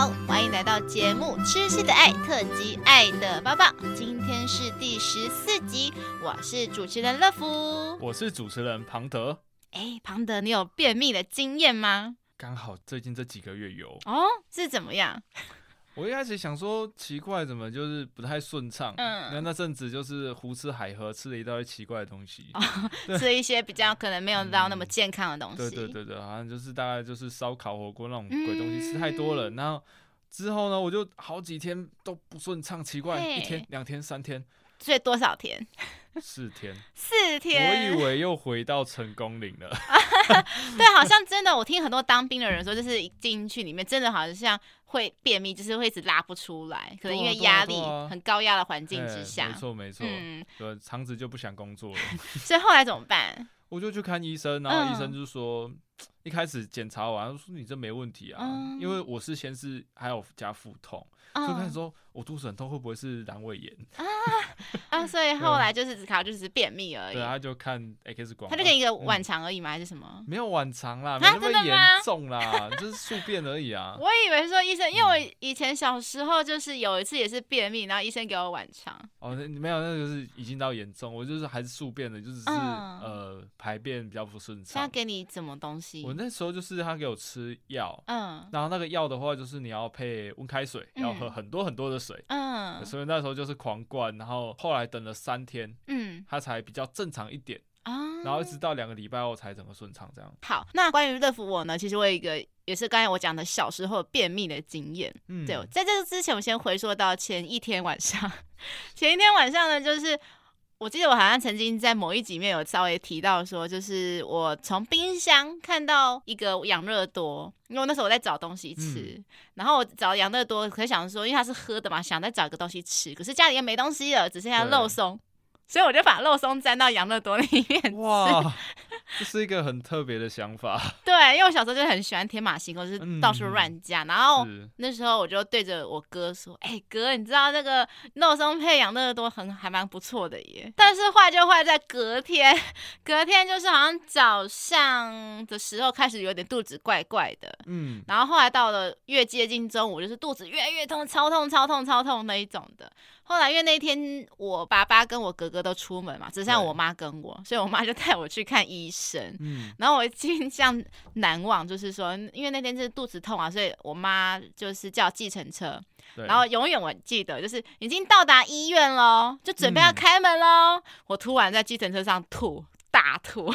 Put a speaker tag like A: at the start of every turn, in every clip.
A: 好，欢迎来到节目《吃戏的爱》特辑《爱的抱抱》，今天是第十四集，我是主持人乐福，
B: 我是主持人庞德。
A: 哎，庞德，你有便秘的经验吗？
B: 刚好最近这几个月有
A: 哦，是怎么样？
B: 我一开始想说奇怪，怎么就是不太顺畅？嗯，那那阵子就是胡吃海喝，吃了一大堆奇怪的东西，
A: 哦、吃一些比较可能没有到那么健康的东西。嗯、对
B: 对对对，好像就是大概就是烧烤火锅那种鬼东西吃太多了。嗯、然后之后呢，我就好几天都不顺畅，奇怪，一天、两天、三天，
A: 所以多少天？
B: 四天，
A: 四天，
B: 我以为又回到成功岭了。
A: 对，好像真的，我听很多当兵的人说，就是一进去里面，真的好像会便秘，就是会一直拉不出来，可能因为压力很高压的环境之下。
B: 没错没错，嗯，对，肠子就不想工作了。
A: 所以后来怎么办？
B: 我就去看医生，然后医生就说。嗯一开始检查完说，你这没问题啊，嗯、因为我是先是还有加腹痛，嗯、就开始说我肚子很痛，会不会是阑尾炎啊？
A: 啊，所以后来就是只考就是便秘而已。
B: 对，他就看 X 光，
A: 他就给一个晚肠而已吗？嗯、还是什么？
B: 没有晚肠啦，没那么严重啦，就是宿便而已啊。
A: 我以为说医生，因为我以前小时候就是有一次也是便秘，然后医生给我晚肠。
B: 哦，那没有，那个是已经到严重，我就是还是宿便的，就只是、嗯、呃排便比较不顺畅。
A: 他给你什么东西？
B: 我那时候就是他给我吃药，嗯，然后那个药的话就是你要配温开水，嗯、要喝很多很多的水，嗯，所以那时候就是狂灌，然后后来等了三天，嗯，他才比较正常一点。啊，然后一直到两个礼拜后才整个顺畅这样。
A: 好，那关于乐福我呢，其实我有一个也是刚才我讲的小时候便秘的经验，嗯，对，在这个之前我先回溯到前一天晚上，前一天晚上呢就是。我记得我好像曾经在某一集里面有稍微提到说，就是我从冰箱看到一个养乐多，因为那时候我在找东西吃，嗯、然后我找养乐多，可想说，因为它是喝的嘛，想再找一个东西吃，可是家里也没东西了，只剩下肉松。所以我就把肉松沾到养乐多里面。哇，
B: 这是一个很特别的想法。
A: 对，因为我小时候就很喜欢天马行空，就是到处乱加。嗯、然后那时候我就对着我哥说：“哎、欸，哥，你知道那个肉松配养乐多很还蛮不错的耶。”但是坏就坏在隔天，隔天就是好像早上的时候开始有点肚子怪怪的。嗯。然后后来到了越接近中午，就是肚子越来越痛，超痛、超痛、超痛那一种的。后来因为那天我爸爸跟我哥哥都出门嘛，只剩下我妈跟我，所以我妈就带我去看医生。嗯，然后我印象难忘，就是说，因为那天是肚子痛啊，所以我妈就是叫计程车。对然后永远我记得，就是已经到达医院喽，就准备要开门喽，嗯、我突然在计程车上吐，大吐。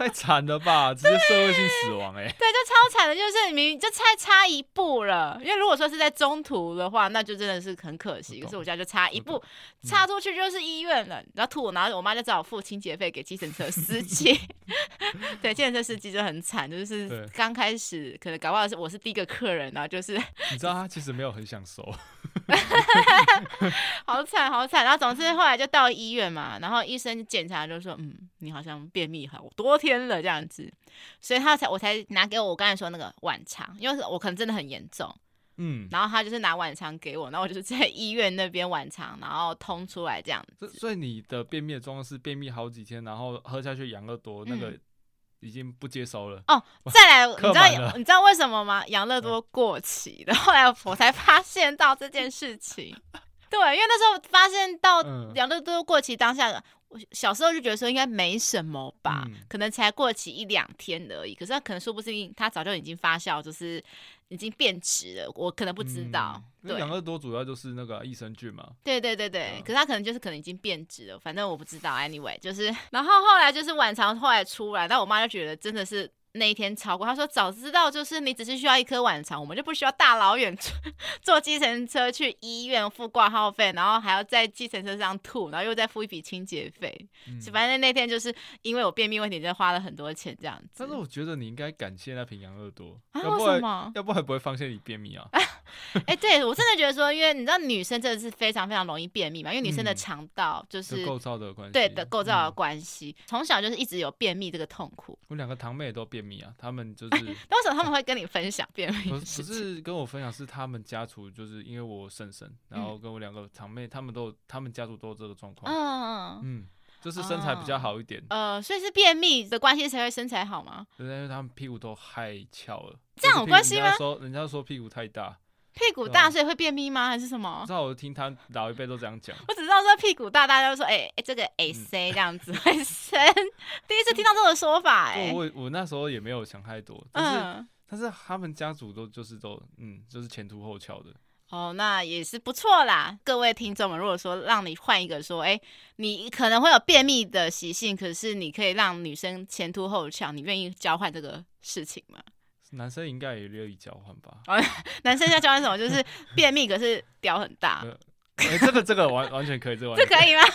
B: 太惨了吧，直接社会性死亡哎、欸！
A: 对，就超惨的，就是明明就差差一步了。因为如果说是在中途的话，那就真的是很可惜。可是我家就差一步，差出去就是医院了。然后吐，然后我妈就只好付清洁费给计程车司机。对，计程车司机就很惨，就是刚开始可能搞不好是我是第一个客人，然后就是
B: 你知道他其实没有很想收。
A: 好惨好惨，然后总之后来就到医院嘛，然后医生检查就说，嗯，你好像便秘好多天了这样子，所以他才我才拿给我我刚才说那个晚肠，因为我可能真的很严重，嗯，然后他就是拿晚肠给我，然后我就是在医院那边晚肠，然后通出来这样子。
B: 所以你的便秘的状况是便秘好几天，然后喝下去养乐多那个已经不接收了。
A: 哦，再来，你知道你知道为什么吗？养乐多过期的，后来我才发现到这件事情。对，因为那时候发现到养乐多过期当下，我小时候就觉得说应该没什么吧，可能才过期一两天而已。可是他可能说不定他早就已经发酵，就是已经变质了，我可能不知道。对，
B: 养乐多主要就是那个益生菌嘛。
A: 对对对对，可是他可能就是可能已经变质了，反正我不知道。Anyway，就是然后后来就是晚肠后来出来，但我妈就觉得真的是。那一天超过，他说早知道就是你只是需要一颗晚肠，我们就不需要大老远坐计程车去医院付挂号费，然后还要在计程车上吐，然后又再付一笔清洁费。嗯、反正那天就是因为我便秘问题，就花了很多钱这样子。
B: 但是我觉得你应该感谢那瓶养乐多，
A: 啊、
B: 要不
A: 然为什么？
B: 要不然不会发现你便秘啊。
A: 哎、欸，对我真的觉得说，因为你知道女生真的是非常非常容易便秘嘛，因为女生的肠道就是构造的关系，对的构造的关系，从、嗯、小就是一直有便秘这个痛苦。
B: 我两个堂妹也都便秘啊，他们就是，
A: 为什么他们会跟你分享便秘？
B: 不是跟我分享，是他们家族就是因为我婶婶，然后跟我两个堂妹，他们都他们家族都有这个状况。嗯嗯嗯。就是身材比较好一点。
A: 呃，所以是便秘的关系才会身材好吗？
B: 对，因为他们屁股都太翘了。
A: 这样有关系吗？
B: 人家说，人家说屁股太大。
A: 屁股大所以会便秘吗？还是什么？
B: 知道我听他老一辈都这样讲。
A: 我只知道说屁股大，大家都说哎哎、欸欸、这个 A C 这样子会生。第一次听到这种说法哎、欸。
B: 我我那时候也没有想太多，但是、嗯、但是他们家族都就是都嗯就是前凸后翘的。
A: 哦，那也是不错啦。各位听众们，如果说让你换一个说，哎、欸，你可能会有便秘的习性，可是你可以让女生前凸后翘，你愿意交换这个事情吗？
B: 男生应该也乐意交换吧？
A: 啊，男生要交换什么？就是 便秘，可是屌很大。
B: 哎、欸，这个这个完完全可以，这完
A: 全可以吗？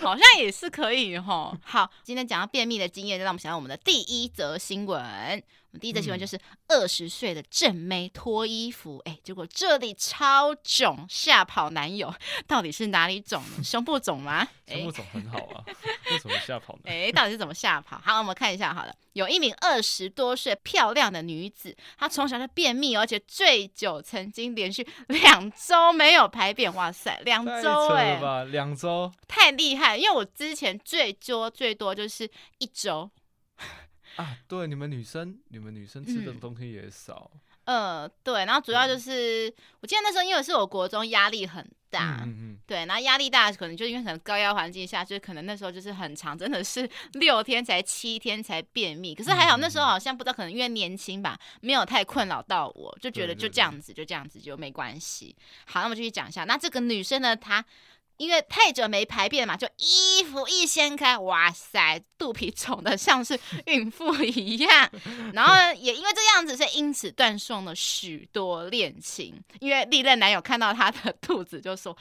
A: 好像也是可以哈。好，今天讲到便秘的经验，就让我们想到我们的第一则新闻。我们第一则新闻就是二十岁的正妹脱衣服，哎、欸，结果这里超肿，吓跑男友，到底是哪里肿？胸部肿吗？
B: 胸部肿很好啊，为什么吓跑呢？
A: 哎、欸，到底是怎么吓跑？好，我们看一下好了，有一名二十多岁漂亮的女子，她从小就便秘，而且醉酒，曾经连续两周没有排便。哇塞，两周哎，
B: 两周
A: 太厉害！因为我之前最多最多就是一周。
B: 啊，对，你们女生，你们女生吃的东西也少。
A: 嗯、呃，对，然后主要就是，嗯、我记得那时候因为是我国中压力很大，嗯嗯，对，然后压力大可能就因为可能高压环境下，就是可能那时候就是很长，真的是 六天才七天才便秘。可是还好那时候好像不知道，可能因为年轻吧，没有太困扰到我，就觉得就这样子，就这样子就没关系。好，那我们继续讲一下，那这个女生呢，她。因为太久没排便嘛，就衣服一掀开，哇塞，肚皮肿的像是孕妇一样。然后，也因为这样子，所以因此断送了许多恋情。因为历任男友看到她的肚子，就说：“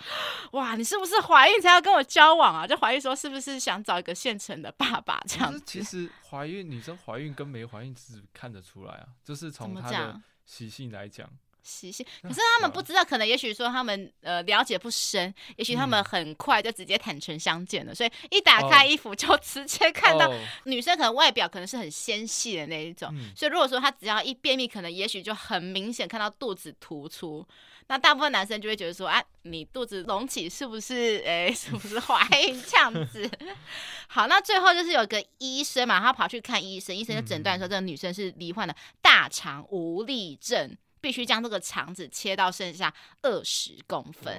A: 哇，你是不是怀孕才要跟我交往啊？”就怀疑说是不是想找一个现成的爸爸这样子。
B: 其实怀孕，女生怀孕跟没怀孕是看得出来啊，就是从她的习性来讲。
A: 习性，可是他们不知道，可能也许说他们呃了解不深，也许他们很快就直接坦诚相见了，所以一打开衣服就 直接看到女生可能外表可能是很纤细的那一种，所以如果说她只要一便秘，可能也许就很明显看到肚子突出，那大部分男生就会觉得说啊，你肚子隆起是不是？哎，是不是怀孕这样子？好，那最后就是有个医生嘛，他跑去看医生，医生就诊断说这个女生是罹患了大肠无力症。必须将这个肠子切到剩下二十公分。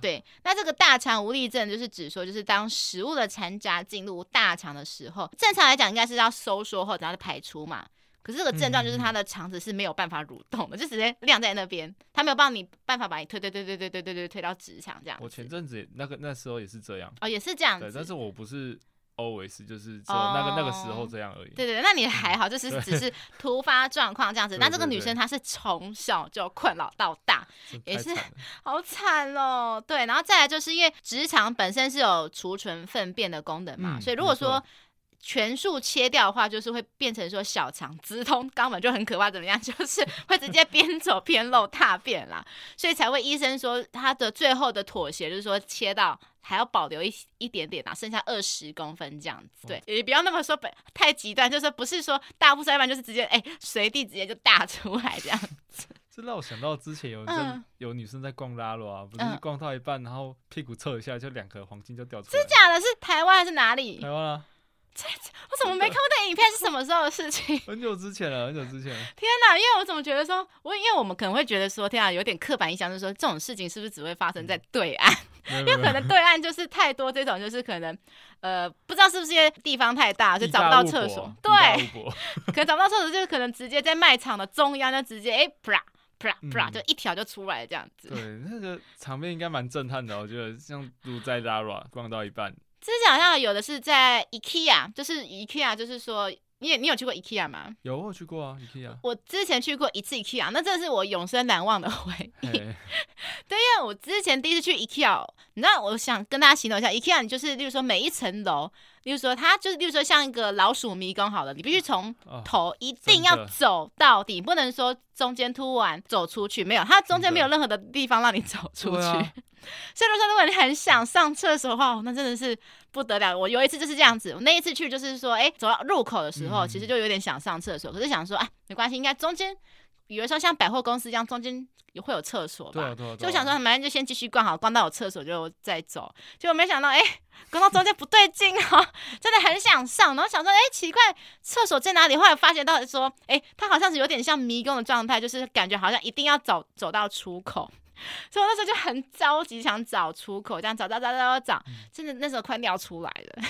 A: 对，那这个大肠无力症就是指说，就是当食物的残渣进入大肠的时候，正常来讲应该是要收缩后然后排出嘛。可是这个症状就是他的肠子是没有办法蠕动的，就直接晾在那边，他没有办法你办法把你推推推推推推推推推到直肠这样。
B: 我前阵子那个那时候也是这样。
A: 哦，也是这样子。
B: 对，但是我不是。Always 就是只有那个、oh, 那个时候这样而已。
A: 对对，那你还好，就是只是突发状况这样子。那这个女生她是从小就困扰到大，也是 好惨哦。对，然后再来就是因为直肠本身是有储存粪便的功能嘛，嗯、所以如果说全数切掉的话，就是会变成说小肠直通肛门就很可怕，怎么样？就是会直接边走边漏大便啦。所以才会医生说他的最后的妥协就是说切到。还要保留一一点点啊，剩下二十公分这样子，对，也不要那么说太极端，就是不是说大不衰半，就是直接哎随地直接就大出来这样子。
B: 这让我想到之前有有女生在逛拉罗啊，不是逛到一半，然后屁股侧一下，就两颗黄金就掉出来。
A: 是假的？是台湾还是哪里？
B: 台湾啊。
A: 这我怎么没看过那影片？是什么时候的事情？
B: 很久之前了，很久之前。
A: 天哪！因为我怎么觉得说，我因为我们可能会觉得说，天啊，有点刻板印象，就是说这种事情是不是只会发生在对岸？嗯、因为可能对岸就是太多这种，就是可能呃，不知道是不是因为地方太大，就找不到厕所。对，可能找不到厕所，就是可能直接在卖场的中央就直接哎，啪啪啪，就一条就出来这样子。
B: 对，那个场面应该蛮震撼的，我觉得像如在 Zara 逛到一半。
A: 之前好像有的是在 IKEA，就是 IKEA，就是说，你有你有去过 IKEA 吗？
B: 有，我去过啊，IKEA。
A: 我之前去过一次 IKEA，那真的是我永生难忘的回忆。对，因为我之前第一次去 IKEA，你知道，我想跟大家形容一下，IKEA 你就是，例如说每一层楼，例如说它就是，例如说像一个老鼠迷宫好了，你必须从头一定要走到底，不能说中间突然走出去，没有，它中间没有任何的地方让你走出去。所以说，如果你很想上厕所的话，那真的是不得了。我有一次就是这样子，我那一次去就是说，哎、欸，走到入口的时候，其实就有点想上厕所，可是想说，哎，没关系，应该中间比如说像百货公司这样，中间也会有厕所吧？
B: 对啊对啊。
A: 就想说，反正就先继续逛好，逛到有厕所就再走。结果没想到，哎，逛到中间不对劲哦，真的很想上，然后想说，哎，奇怪，厕所在哪里？后来发现到说，哎，它好像是有点像迷宫的状态，就是感觉好像一定要走走到出口。所以我那时候就很着急，想找出口，这样找找找找找找，真的那时候快尿出来了。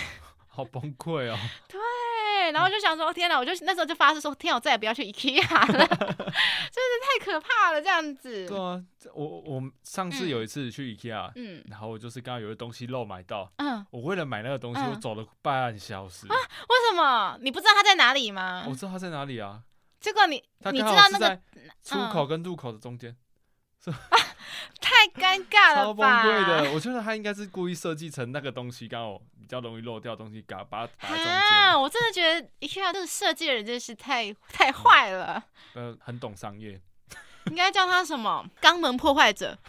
B: 好崩溃哦！
A: 对，然后就想说，天哪！我就那时候就发誓说，天，我再也不要去 IKEA 了，真是太可怕了，这样子。
B: 对啊，我我上次有一次去 IKEA，嗯，然后我就是刚刚有个东西漏买到，嗯，我为了买那个东西，我走了半小时。啊？
A: 为什么？你不知道它在哪里吗？
B: 我知道它在哪里啊。
A: 结果你你知道那个
B: 出口跟入口的中间。
A: 是太尴尬了吧！超崩
B: 溃的，我觉得他应该是故意设计成那个东西刚好比较容易漏掉的东西，嘎把它摆在中间。啊，
A: 我真的觉得 IKEA 这个设计的人真是太太坏了。
B: 呃，很懂商业，
A: 应该叫他什么？肛门破坏者。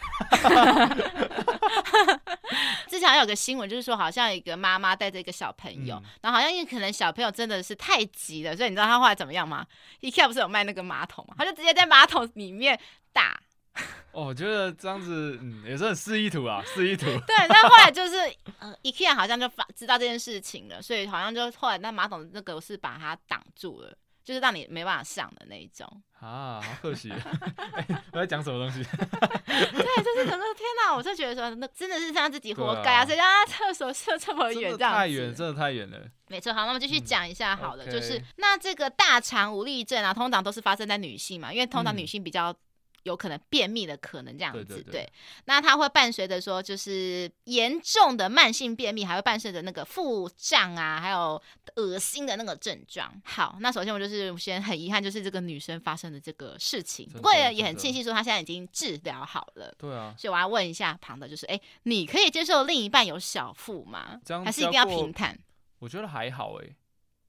A: 之前还有个新闻，就是说好像一个妈妈带着一个小朋友，嗯、然后好像因为可能小朋友真的是太急了，所以你知道他后来怎么样吗？IKEA 不是有卖那个马桶吗？他就直接在马桶里面打。
B: 哦，我觉得这样子，嗯，也是很示意图啊，示意图。
A: 对，但后来就是，呃，IKEA 好像就发知道这件事情了，所以好像就后来那马桶那个是把它挡住了，就是让你没办法上的那一种。
B: 啊，好可惜！欸、我在讲什么东西？
A: 对，就是整个天哪，我就觉得说，那真的是让自己活该啊！谁让他厕所设这么远，这样
B: 太远，真的太远了。
A: 没错，好，那么继续讲一下好了，
B: 嗯、
A: 就是那这个大肠无力症啊，通常都是发生在女性嘛，因为通常女性比较。有可能便秘的可能这样子，对，对，对，对，那它会伴随着说，就是严重的慢性便秘，还会伴随着那个腹胀啊，还有恶心的那个症状。好，那首先我就是先很遗憾，就是这个女生发生的这个事情，不过也很庆幸说她现在已经治疗好了。
B: 对啊，
A: 所以我要问一下庞德，就是哎，你可以接受另一半有小腹吗？还是一定要平坦？
B: 我觉得还好哎，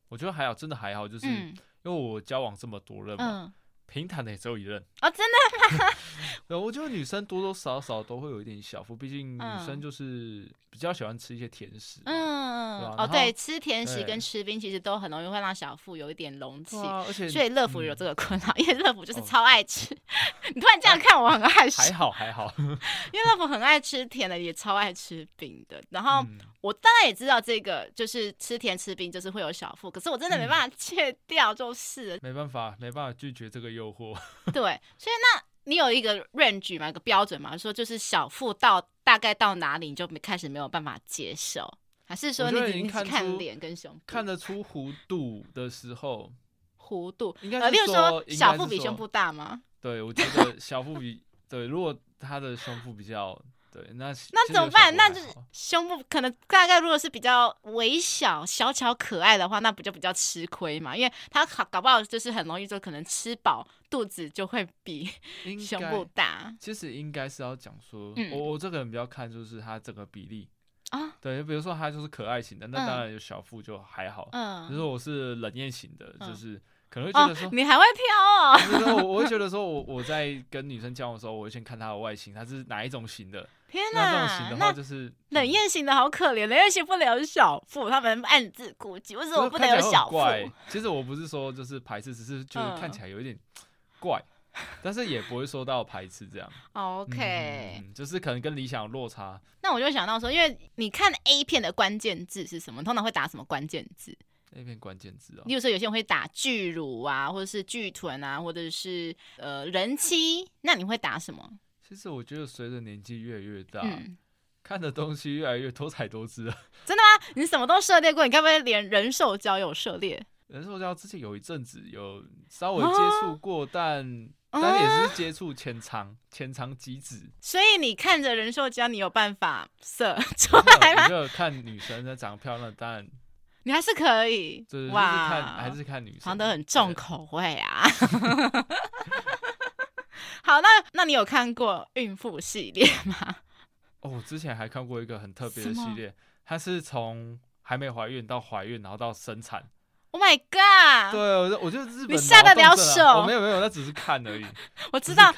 B: 我觉得还好，真的还好，就是、嗯、因为我交往这么多人嘛。嗯平坦的也只有一任。
A: 哦，真的？吗？
B: 对，我觉得女生多多少少都会有一点小腹，毕竟女生就是比较喜欢吃一些甜食。嗯，
A: 哦，对，吃甜食跟吃冰其实都很容易会让小腹有一点隆起，而且所以乐福有这个困扰，因为乐福就是超爱吃。你突然这样看我很爱吃，
B: 还好还好，
A: 因为乐福很爱吃甜的，也超爱吃冰的。然后我当然也知道这个就是吃甜吃冰就是会有小腹，可是我真的没办法戒掉，就是
B: 没办法没办法拒绝这个。诱惑，
A: 对，所以那你有一个 range 吗？一个标准嘛？说就是小腹到大概到哪里你就开始没有办法接受，还是说你已经看脸跟胸部
B: 看得出弧度的时候，
A: 弧度应该，例如说小腹比胸部大吗？
B: 对，我觉得小腹比 对，如果他的胸部比较。对，那
A: 那怎么办？那就是胸部可能大概如果是比较微小、小巧、可爱的话，那不就比较吃亏嘛？因为他搞搞不好就是很容易就可能吃饱肚子就会比 胸部大。
B: 其实应该是要讲说，嗯、我我这个人比较看就是他这个比例啊。对，比如说他就是可爱型的，那当然有小腹就还好。嗯，比如说我是冷艳型的，就是。嗯可能会觉得说，
A: 哦、你还会挑哦。
B: 我 我会觉得说，我我在跟女生交往的时候，我会先看她的外形，她是哪一种型的。
A: 天哪，
B: 那这种型的话就是
A: 冷艳型的好可怜，冷艳型不能有小腹，他们暗自估计。为什么我不能有小腹？
B: 其实我不是说就是排斥，只是觉得看起来有一点怪，嗯、但是也不会说到排斥这样。
A: OK，
B: 嗯，就是可能跟理想有落差。
A: 那我就想到说，因为你看 A 片的关键字是什么？通常会打什么关键字？
B: 那片关键字哦，
A: 例如说有些人会打巨乳啊，或者是巨臀啊，或者是呃人妻，那你会打什么？
B: 其实我觉得随着年纪越来越大，嗯、看的东西越来越多彩多姿了。
A: 真的吗？你什么都涉猎过？你该不会连人兽交有涉猎？
B: 人兽交之前有一阵子有稍微接触过，啊、但但也是接触浅尝浅尝即止。
A: 所以你看着人兽交，你有办法 射出来吗？
B: 就看女生的长得漂亮，当然。
A: 你还是可以哇，
B: 看还是看女生，
A: 庞德很重口味啊。好，那那你有看过孕妇系列吗？
B: 哦，我之前还看过一个很特别的系列，它是从还没怀孕到怀孕，然后到生产。
A: Oh my god！
B: 对，我我觉得日本你
A: 下得了手？
B: 我没有没有，那只是看而已。
A: 我知道，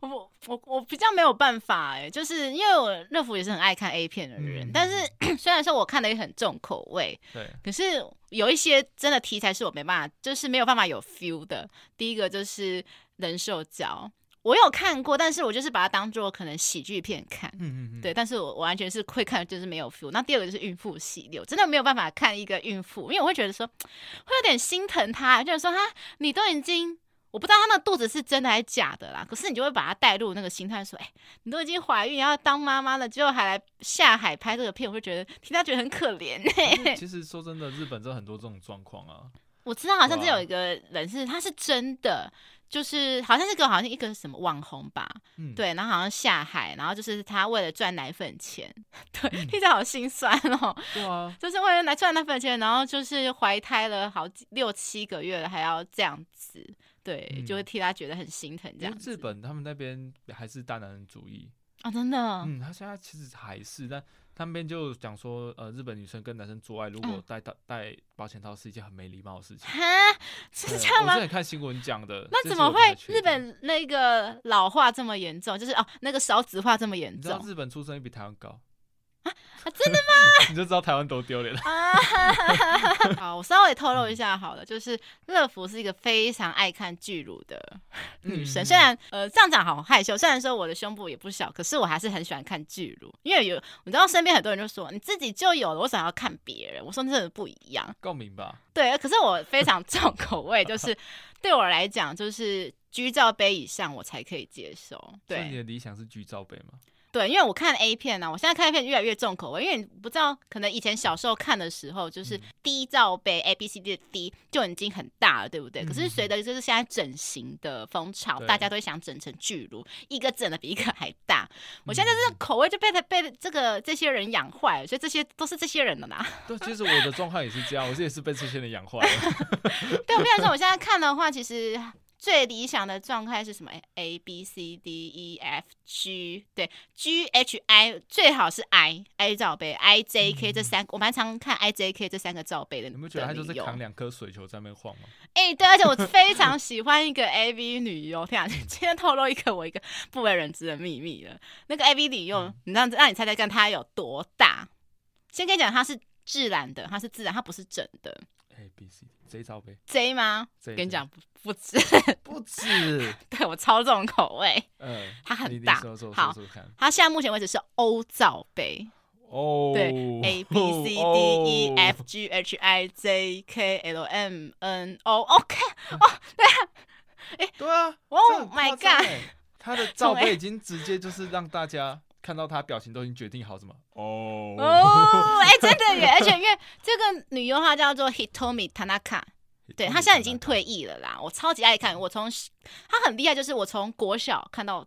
A: 我我我比较没有办法哎，就是因为我乐福也是很爱看 A 片的人，嗯、但是 虽然说我看的也很重口味，对，可是有一些真的题材是我没办法，就是没有办法有 feel 的。第一个就是人兽交。我有看过，但是我就是把它当做可能喜剧片看，嗯嗯嗯，对，但是我我完全是会看，就是没有 feel。那第二个就是孕妇系列，我真的没有办法看一个孕妇，因为我会觉得说会有点心疼她，就是说她你都已经，我不知道她那肚子是真的还是假的啦，可是你就会把她带入那个心态，说，哎，你都已经怀孕要当妈妈了，结果还来下海拍这个片，我会觉得听她觉得很可怜。
B: 其实说真的，日本真的很多这种状况啊。
A: 我知道好像是有一个人是他是真的。就是好像是个好像一个什么网红吧，嗯、对，然后好像下海，然后就是他为了赚奶粉钱，对，听起来好心酸哦。对啊，就是为了来赚奶粉钱，然后就是怀胎了好几六七个月了，还要这样子，对，嗯、就会替他觉得很心疼这样子。
B: 日本他们那边还是大男人主义
A: 啊，真的。
B: 嗯，他现在其实还是，但。他们就讲说，呃，日本女生跟男生做爱，如果戴戴戴保险套是一件很没礼貌的事情。哈，
A: 是这样吗？
B: 我之前看新闻讲的。
A: 那怎么会日本那个老化这么严重？就是哦，那个少子化这么严重？你
B: 知道日本出生率比台湾高？
A: 啊，真的吗？
B: 你就知道台湾多丢脸了。
A: 好，我稍微透露一下好了，就是乐福是一个非常爱看巨乳的女生。嗯、虽然呃这样讲好害羞，虽然说我的胸部也不小，可是我还是很喜欢看巨乳，因为有你知道身边很多人就说你自己就有了，为什么要看别人？我说真的不一样，
B: 共鸣吧。
A: 对，可是我非常重口味，就是 对我来讲，就是居罩杯以上我才可以接受。对，所以
B: 你的理想是居罩杯吗？
A: 对，因为我看 A 片呢、啊，我现在看 A 片越来越重口味，因为你不知道，可能以前小时候看的时候，就是 D 罩杯 A B C D 的 D 就已经很大了，对不对？嗯、可是随着就是现在整形的风潮，大家都会想整成巨乳，一个整的比一个还大。我现在这个口味就被他被这个这些人养坏了，所以这些都是这些人的啦。
B: 对，其实我的状况也是这样，我是也是被这些人养坏了。
A: 对，我跟你说，我现在看的话，其实。最理想的状态是什么？A B C D E F G，对，G H I 最好是 I I 罩杯，I J K 这三我蛮常看 I J K 这三个罩杯的。
B: 你们觉得他就是扛两颗水球在那边晃吗？
A: 哎、欸，对，而且我 非常喜欢一个 A V 女优，天啊，今天透露一个我一个不为人知的秘密了。那个 A V 女优，嗯、你让让你猜猜看，她有多大？先跟你讲，她是自然的，她是自然，她不是整的。
B: A B C J 罩杯
A: ，J 吗？J, 跟你讲不不止，
B: 不止，
A: 对我超重口味。嗯，它很大。好，它现在目前为止是 O 罩杯。哦，对，A B C D E F G H I J K L M N O，OK，哦，对啊，哎，
B: 对啊
A: ，Oh my God，
B: 它的罩杯已经直接就是让大家。看到他表情都已经决定好什么哦
A: 哦，哎，真的耶！而且因为这个女优她叫做 Hitomi Tanaka，对，她现在已经退役了啦。我超级爱看，我从她很厉害，就是我从国小看到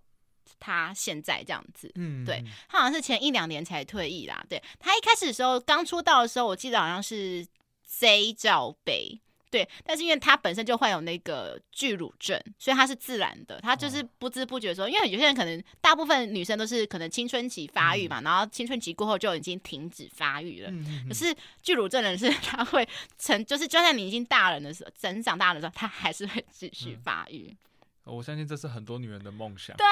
A: 她现在这样子。嗯，对，她好像是前一两年才退役啦。对，她一开始的时候刚出道的时候，我记得好像是 Z 罩杯。对，但是因为他本身就患有那个巨乳症，所以他是自然的，他就是不知不觉说，因为有些人可能大部分女生都是可能青春期发育嘛，嗯、然后青春期过后就已经停止发育了。可是巨乳症人是他会成，就是就算你已经大人的时候，成长大的时候，他还是会继续发育。嗯
B: 我相信这是很多女人的梦想。
A: 对，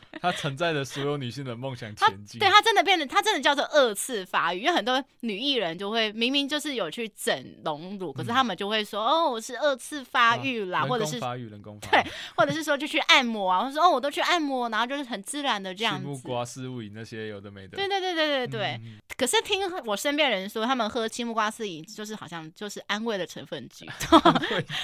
B: 她承载着所有女性的梦想前进。
A: 对，她真的变得，她真的叫做二次发育。因为很多女艺人就会明明就是有去整隆乳，可是她们就会说：“哦，我是二次发育啦，或者是
B: 发育人工 发育。”
A: 对，或者是说就去按摩啊，或者说哦，我都去按摩，然后就是很自然的这样子。
B: 木瓜丝饮那些有的没的。
A: 对对对对对对。可是听我身边人说，他们喝青木瓜丝饮就是好像就是安慰的成分居多。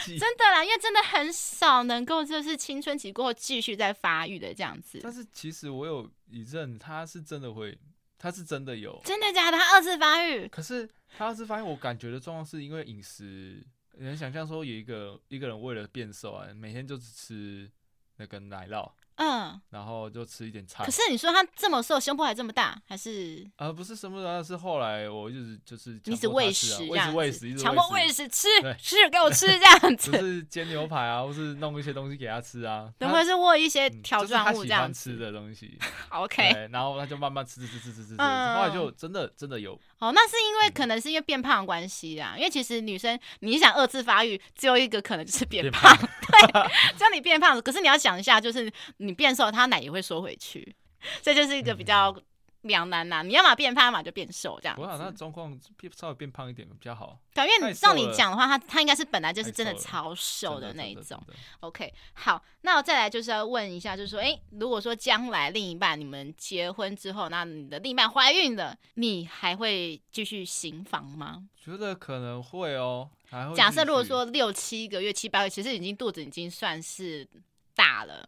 A: 真的啦，因为真的很少能够就是青春期过后继续在发育的这样子。
B: 但是其实我有一阵，他是真的会，他是真的有。
A: 真的假的？他二次发育？
B: 可是他二次发育，我感觉的状况是因为饮食。你能想象说，有一个一个人为了变瘦啊，每天就只吃那个奶酪。嗯，然后就吃一点菜。
A: 可是你说他这么瘦，胸部还这么大，还是？
B: 呃，不是什么的，是后来我一直就是
A: 一直喂食，
B: 一直喂食，
A: 强迫喂食，吃吃给我吃这样 子。
B: 就是煎牛排啊，或是弄一些东西给他吃啊。
A: 等会是握一些条状物这样
B: 吃的东西。
A: OK，
B: 然后他就慢慢吃吃吃吃吃吃，后来就真的真的有。
A: 哦，那是因为可能是因为变胖的关系啊。因为其实女生你想二次发育，只有一个可能就是变胖。对，只要你变胖，可是你要想一下，就是你变瘦，他奶也会缩回去，这就是一个比较两难呐，你要么变胖，要么就变瘦，这样。
B: 我想他状况变稍微变胖一点比较好。
A: 对，因为照你讲的话，他他应该是本来就是真的超瘦的那一种。OK，好，那我再来就是要问一下，就是说，哎、欸，如果说将来另一半你们结婚之后，那你的另一半怀孕了，你还会继续行房吗？
B: 觉得可能会哦。还会
A: 假设如果说六七个月、七八个月，其实已经肚子已经算是大了，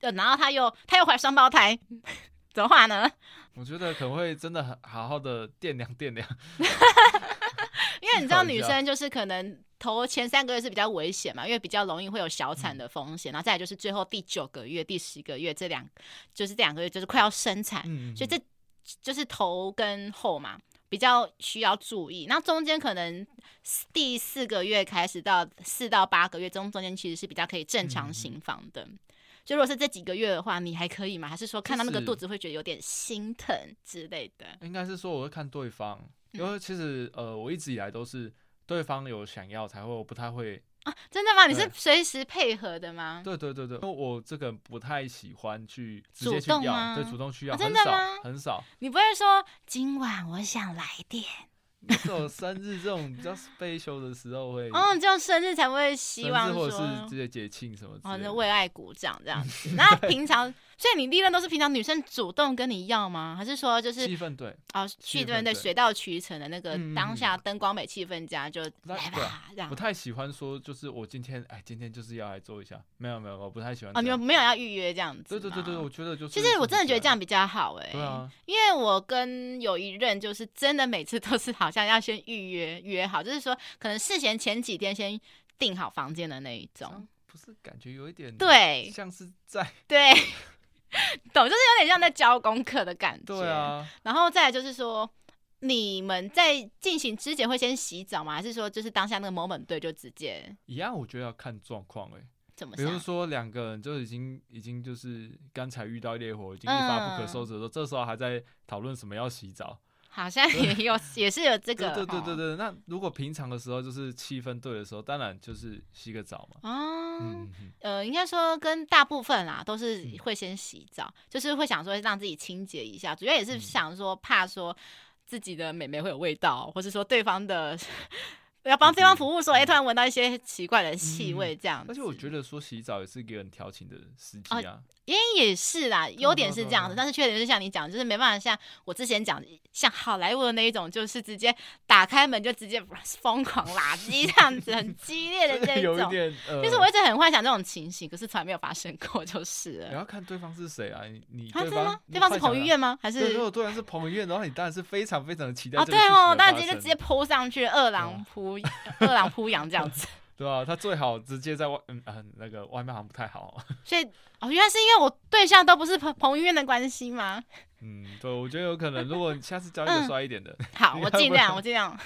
A: 然后他又他又怀双胞胎。怎么话呢？
B: 我觉得可能会真的很好好的掂量掂量，
A: 因为你知道女生就是可能头前三个月是比较危险嘛，因为比较容易会有小产的风险，嗯、然后再来就是最后第九个月、第十个月这两就是这两个月就是快要生产，嗯、所以这就是头跟后嘛比较需要注意。那中间可能第四个月开始到四到八个月中中间其实是比较可以正常行房的。嗯就如果是这几个月的话，你还可以吗？还是说看到那个肚子会觉得有点心疼之类的？
B: 应该是说我会看对方，因为其实呃，我一直以来都是对方有想要才会，我不太会
A: 啊。真的吗？你是随时配合的吗？
B: 对对对对，因为我这个人不太喜欢去直接去要，
A: 主动吗？
B: 对，主动去要，
A: 啊、真的吗？
B: 很少，很少。
A: 你不会说今晚我想来点？
B: 这种生日这种比较 special 的时候会，
A: 哦，这种生日才会希望说，
B: 或者是这些节庆什么，
A: 哦，那为爱鼓掌这样子。那平常。所以你利润都是平常女生主动跟你要吗？还是说就是
B: 气氛对
A: 哦，气氛对，水到渠成的那个当下灯光美气氛佳就来吧这样。
B: 不太喜欢说就是我今天哎，今天就是要来做一下，没有没有，我不太喜欢
A: 哦，你们没有要预约这样子。
B: 对对对对，我觉得就是。
A: 其实我真的觉得这样比较好哎，
B: 对啊，
A: 因为我跟有一任就是真的每次都是好像要先预约约好，就是说可能事前前几天先订好房间的那一种。
B: 不是感觉有一点
A: 对，
B: 像是在
A: 对。懂，就是有点像在教功课的感觉。
B: 对啊，
A: 然后再来就是说，你们在进行之前会先洗澡吗？还是说就是当下那个 moment 对就直接
B: 一样？我觉得要看状况哎。
A: 怎么？
B: 比如说两个人就已经已经就是刚才遇到烈火，已经一发不可收拾的时候，嗯、这时候还在讨论什么要洗澡。
A: 好像也有，也是有这个。
B: 对对对对，那如果平常的时候就是气氛对的时候，当然就是洗个澡嘛。
A: 哦，呃，应该说跟大部分啦都是会先洗澡，就是会想说让自己清洁一下，主要也是想说怕说自己的美眉会有味道，或是说对方的要帮对方服务，说哎突然闻到一些奇怪的气味这样。
B: 而且我觉得说洗澡也是一个很调情的时机啊。
A: 因为也是啦，优点是这样子，但是缺点就是像你讲，就是没办法像我之前讲，像好莱坞的那一种，就是直接打开门就直接疯狂垃圾这样子，很激烈的 这一种。就是我一直很幻想这种情形，可是从来没有发生过，就是了。
B: 你要看对方是谁啊？你
A: 对方对方是彭于晏吗？还是
B: 如果对方是彭于晏，然后你当然是非常非常的期待。
A: 哦，对哦，当然直接就直接扑上去，二郎扑二郎扑羊这样子。
B: 对啊，他最好直接在外，嗯嗯，那个外面好像不太好。
A: 所以哦，原来是因为我对象都不是彭彭于晏的关系吗？
B: 嗯，对，我觉得有可能。如果你下次教一个帅一点的，
A: 嗯、好，我尽量，我尽量。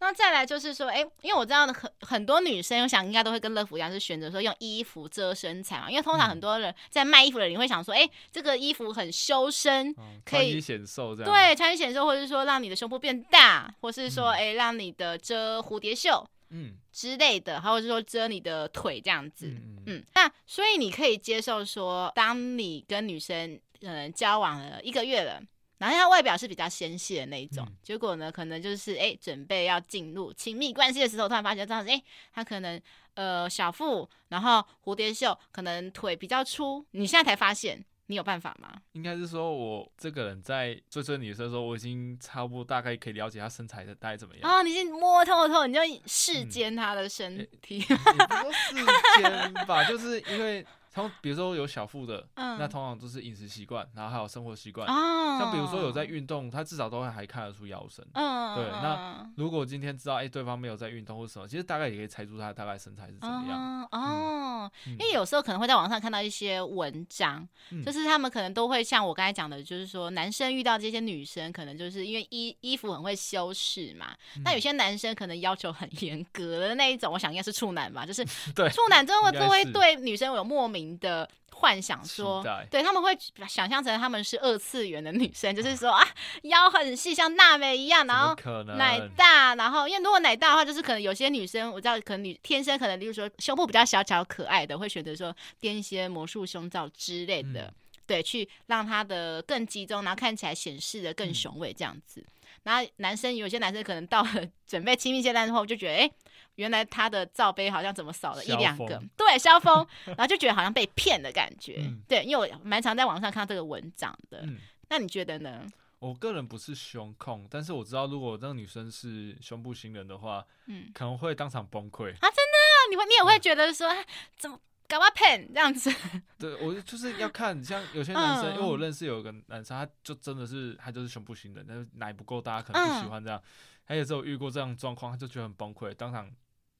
A: 那再来就是说，哎、欸，因为我知道很很多女生，我想应该都会跟乐福一样，是选择说用衣服遮身材嘛。因为通常很多人在卖衣服的人，你会想说，哎、欸，这个衣服很修身，嗯、可以
B: 显瘦这样。
A: 对，穿衣显瘦，或者是说让你的胸部变大，或是说，哎、欸，让你的遮蝴蝶袖。嗯，之类的，或者是说遮你的腿这样子，嗯，嗯，那所以你可以接受说，当你跟女生呃交往了一个月了，然后他外表是比较纤细的那一种，嗯、结果呢，可能就是哎准备要进入亲密关系的时候，突然发现这样子，哎，他可能呃小腹，然后蝴蝶袖，可能腿比较粗，你现在才发现。你有办法吗？
B: 应该是说，我这个人在追追女生的时候，我已经差不多大概可以了解她身材的大概怎么样。
A: 啊，你已经摸透透，你就视奸她的身体。
B: 视奸吧，就是因为。他们比如说有小腹的，嗯、那通常都是饮食习惯，然后还有生活习惯。哦、像比如说有在运动，他至少都会还看得出腰身。嗯、对，那如果今天知道哎、欸、对方没有在运动或什么，其实大概也可以猜出他大概身材是怎么样。哦，
A: 嗯、因为有时候可能会在网上看到一些文章，嗯、就是他们可能都会像我刚才讲的，就是说男生遇到这些女生，可能就是因为衣衣服很会修饰嘛。嗯、那有些男生可能要求很严格的那一种，我想应该是处男吧，就是 对处男真的会都会对女生有莫名的幻想说，对他们会想象成他们是二次元的女生，就是说啊，腰很细，像娜美一样，然后奶大，然后因为如果奶大的话，就是可能有些女生我知道，可能女天生可能，例如说胸部比较小巧可爱的，会选择说垫一些魔术胸罩之类的。嗯对，去让她的更集中，然后看起来显示的更雄伟这样子。嗯、然后男生有些男生可能到了 准备亲密阶段之后，就觉得哎。诶原来他的罩杯好像怎么少了一两个？对，萧峰，然后就觉得好像被骗的感觉。嗯、对，因为我蛮常在网上看到这个文章的。嗯、那你觉得呢？
B: 我个人不是胸控，但是我知道如果那个女生是胸部型人的话，嗯，可能会当场崩溃
A: 啊！真的，你会你也会觉得说、嗯、怎么搞我骗这样子？
B: 对，我就是要看，像有些男生，嗯、因为我认识有一个男生，他就真的是他就是胸部型人，但是奶不够大，可能不喜欢这样。嗯、他有时候遇过这样状况，他就觉得很崩溃，当场。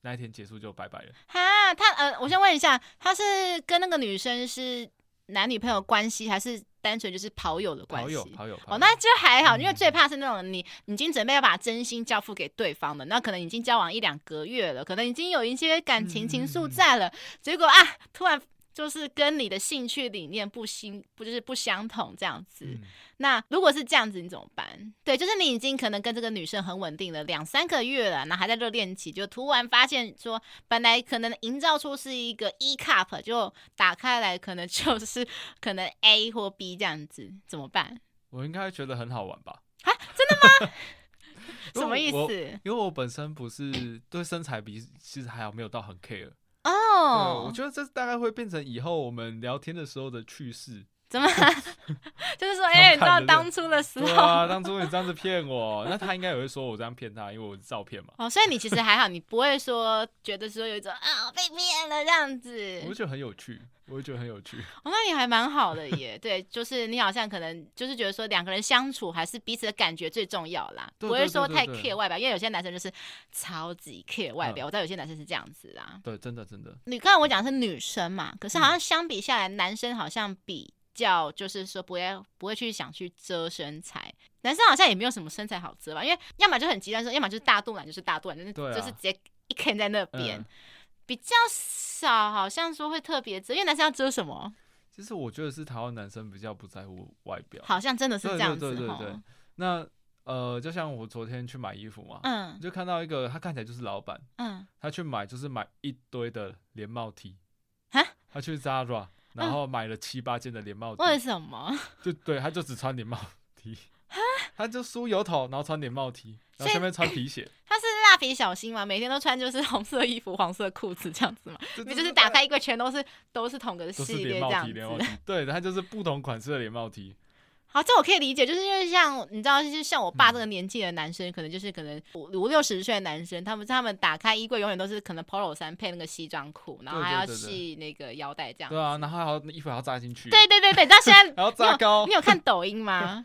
B: 那一天结束就拜拜了。
A: 哈，他呃，我先问一下，他是跟那个女生是男女朋友关系，还是单纯就是跑友的关系？
B: 跑友，跑友。
A: 哦，那就还好，因为最怕是那种你你已经准备要把真心交付给对方的，那可能已经交往一两个月了，可能已经有一些感情情愫在了，结果啊，突然。就是跟你的兴趣理念不相不就是不相同这样子。嗯、那如果是这样子，你怎么办？对，就是你已经可能跟这个女生很稳定了两三个月了，然后还在热恋期，就突然发现说，本来可能营造出是一个 E cup，就打开来可能就是可能 A 或 B 这样子，怎么办？
B: 我应该觉得很好玩吧？
A: 啊，真的吗？什么意思？
B: 因为我本身不是对身材比其实还好，没有到很 care。
A: 哦，oh,
B: 我觉得这大概会变成以后我们聊天的时候的趣事。
A: 怎么？就是说，哎、欸，你知道当初的时候，对
B: 啊，当初你这样子骗我，那他应该也会说我这样骗他，因为我是照片嘛。
A: 哦，所以你其实还好，你不会说觉得说有一种啊被骗了这样子。
B: 我会觉得很有趣，我也觉得很有趣。
A: 哦，那你还蛮好的耶。对，就是你好像可能就是觉得说两个人相处还是彼此的感觉最重要啦，不会说太 care 外表，因为有些男生就是超级 care 外表。嗯、我知道有些男生是这样子啦。
B: 对，真的真的。
A: 你刚才我讲的是女生嘛，可是好像相比下来，嗯、男生好像比。较就是说不会不会去想去遮身材，男生好像也没有什么身材好遮吧，因为要么就很极端说，要么就是大肚腩就是大肚腩，就是就是直接一坑在那边，嗯、比较少好像说会特别遮，因为男生要遮什么？
B: 其实我觉得是台湾男生比较不在乎外表，
A: 好像真的是这样子。
B: 对对对对，那呃，就像我昨天去买衣服嘛，嗯，就看到一个他看起来就是老板，嗯，他去买就是买一堆的连帽 T，哈，他去 Zara。然后买了七八件的连帽 T，
A: 为什么？
B: 就对，他就只穿连帽 T，他就梳油头，然后穿连帽 T，然后下面穿皮鞋。
A: 他是蜡笔小新嘛？每天都穿就是红色衣服、黄色裤子这样子嘛？你就是打开衣柜，全都是都是同个系列这样子。
B: 对，他就是不同款式的连帽 T。
A: 好，这我可以理解，就是因为像你知道，就是像我爸这个年纪的男生，嗯、可能就是可能五五六十岁的男生，他们他们打开衣柜，永远都是可能 Polo 衫配那个西装裤，然后还要系那个腰带这样。
B: 对啊，然后还要衣服还要扎进去。
A: 对对对对，到现在
B: 还要扎高。
A: 你有看抖音吗？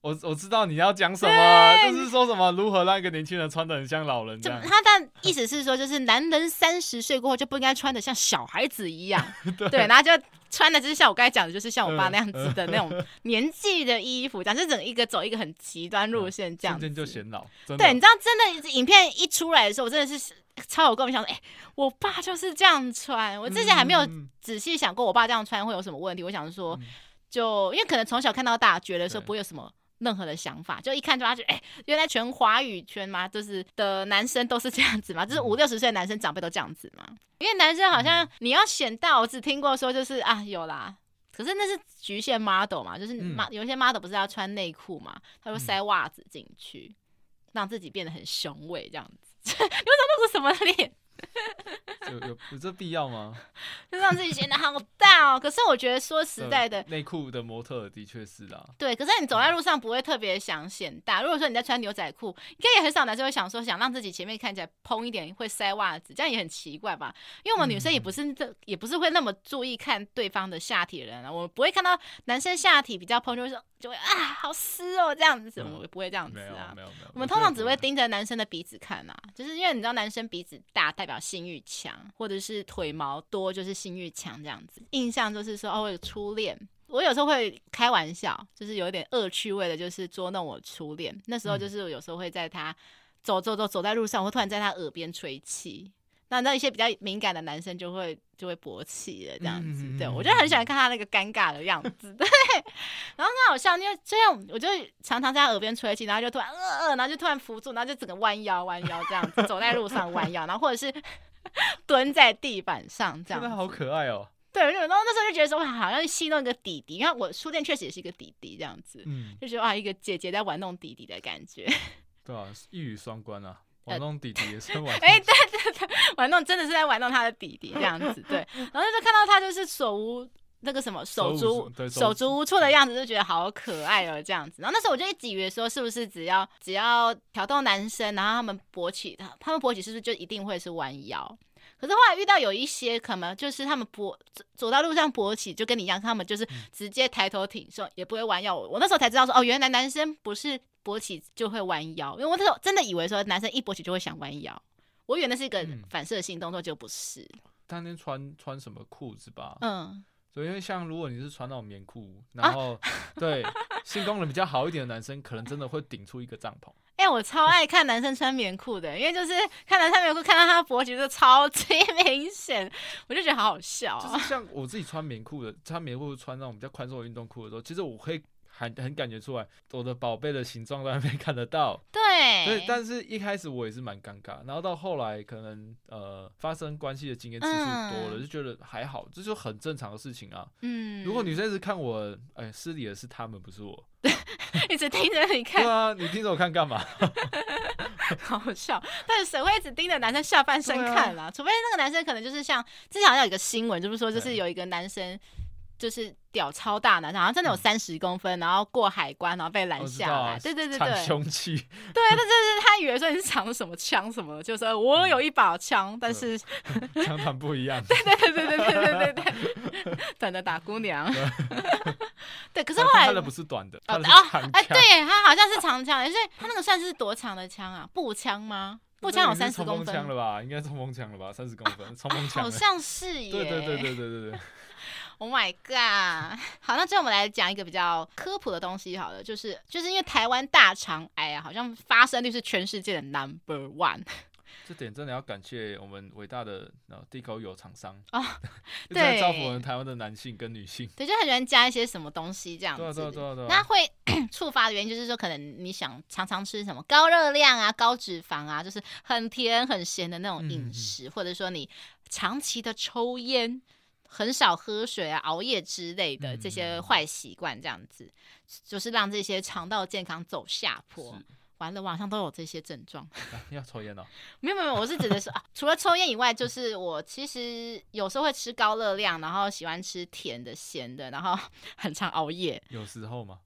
B: 我我知道你要讲什么，就是说什么如何让一个年轻人穿的很像老人这样。
A: 他的意思是说，就是男人三十岁过后就不应该穿的像小孩子一样，对，对，然后就。穿的就是像我刚才讲的，就是像我爸那样子的那种年纪的衣服，讲是整一个走一个很极端路线这样子。
B: 就显老。
A: 对，你知道，真的影片一出来的时候，我真的是超有共鸣，想说，哎、欸，我爸就是这样穿。我之前还没有仔细想过，我爸这样穿会有什么问题。我想说，就因为可能从小看到大，觉得说不会有什么。任何的想法，就一看就发觉，哎、欸，原来全华语圈嘛，就是的男生都是这样子嘛，就是五六十岁男生长辈都这样子嘛。因为男生好像你要显大，我只听过说就是啊有啦，可是那是局限 model 嘛，就是有些 model 不是要穿内裤嘛，他会塞袜子进去，让自己变得很雄伟这样子。你为什么露出什么脸？
B: 有有有这必要吗？
A: 就让自己显得好大哦。可是我觉得说实在的，
B: 内裤的模特的确是啦。
A: 对，可是你走在路上不会特别想显大。如果说你在穿牛仔裤，应该也很少男生会想说想让自己前面看起来蓬一点，会塞袜子，这样也很奇怪吧？因为我们女生也不是这，也不是会那么注意看对方的下体的人啊。我们不会看到男生下体比较蓬，就会说就会啊好湿哦这样子，我们不会这样子啊。没有没有，我们通常只会盯着男生的鼻子看啊，就是因为你知道男生鼻子大代表性欲强。或者是腿毛多，就是性欲强这样子。印象就是说，哦，我有初恋，我有时候会开玩笑，就是有点恶趣味的，就是捉弄我初恋。那时候就是有时候会在他走走走走在路上，我会突然在他耳边吹气。那那一些比较敏感的男生就会就会勃起了这样子。对，我就很喜欢看他那个尴尬的样子。对，然后很好笑，因为这样我就常常在他耳边吹气，然后就突然呃呃，然后就突然扶住，然后就整个弯腰弯腰这样子走在路上弯腰，然后或者是。蹲在地板上这样，
B: 真的好可爱哦！
A: 对，然后那时候就觉得说，哇，好像戏弄一个弟弟，因为我书店确实也是一个弟弟这样子，嗯，就觉得哇，一个姐姐在玩弄弟弟的感觉。
B: 对啊，一语双关啊，玩弄弟弟也是玩。
A: 哎、欸，对对对，玩弄真的是在玩弄他的弟弟这样子，对。然后就看到他就是手无那个什么手足手足无措的样子，就觉得好可爱哦这样子。然后那时候我就一直以为说，是不是只要只要挑逗男生，然后他们勃起，他他们勃起是不是就一定会是弯腰？可是后来遇到有一些可能就是他们勃走走到路上勃起，就跟你一样，他们就是直接抬头挺胸，也不会弯腰。我我那时候才知道说，哦，原来男生不是勃起就会弯腰，因为我那时候真的以为说男生一勃起就会想弯腰，我以为那是一个反射性动作，就不是。当
B: 天穿穿什么裤子吧？嗯。所以，因为像如果你是穿那种棉裤，然后、啊、对性功能比较好一点的男生，可能真的会顶出一个帐篷。
A: 哎、欸，我超爱看男生穿棉裤的，因为就是看男生棉裤，看到他的勃起就超级明显，我就觉得好好笑、啊。
B: 就是像我自己穿棉裤的，穿棉裤穿那种比较宽松的运动裤的时候，其实我可以。很很感觉出来，我的宝贝的形状都还没 看得到。
A: 对，
B: 所以但是一开始我也是蛮尴尬，然后到后来可能呃发生关系的经验次数多了，嗯、就觉得还好，这就很正常的事情啊。嗯，如果女生一直看我，哎，失礼的是他们，不是我。
A: 一直盯着你看。
B: 对啊，你盯着我看干嘛？
A: 好好笑，但是谁会一直盯着男生下半身看啦？啊、除非那个男生可能就是像之前好像有一个新闻，就是说就是有一个男生。就是屌超大男生，好像真的有三十公分，嗯、然后过海关，然后被拦下来。啊、对对对 对，
B: 藏凶器。
A: 对，那就是他以为说你是藏什么枪什么的，就是说我有一把枪，嗯、但是
B: 枪弹不一样。
A: 对对对对对对对对对，短的打姑娘。对，对，可是后来
B: 他的不是短的，
A: 哦哎，对，他好像是长枪，所以他那个算是多长的枪啊？步枪吗？步枪有三十公分。冲锋枪
B: 了吧？应该是冲锋枪了吧？三十公分，冲锋枪。
A: 好像是耶。
B: 对对对对对对对。
A: Oh my god！好，那最后我们来讲一个比较科普的东西，好了，就是就是因为台湾大肠癌啊，好像发生率是全世界的 number one。
B: 这点真的要感谢我们伟大的地沟油厂商啊，对，造福我们台湾的男性跟女性。
A: 对，就很喜欢加一些什么东西这样子。对对对对。那会 触发的原因就是说，可能你想常常吃什么高热量啊、高脂肪啊，就是很甜很咸的那种饮食，嗯、或者说你长期的抽烟。很少喝水啊，熬夜之类的这些坏习惯，这样子、嗯、就是让这些肠道健康走下坡。完了，晚上都有这些症状。
B: 你要抽烟哦？
A: 没有没有，我是指的是啊，除了抽烟以外，就是我其实有时候会吃高热量，然后喜欢吃甜的、咸的，然后 很常熬夜。
B: 有时候吗？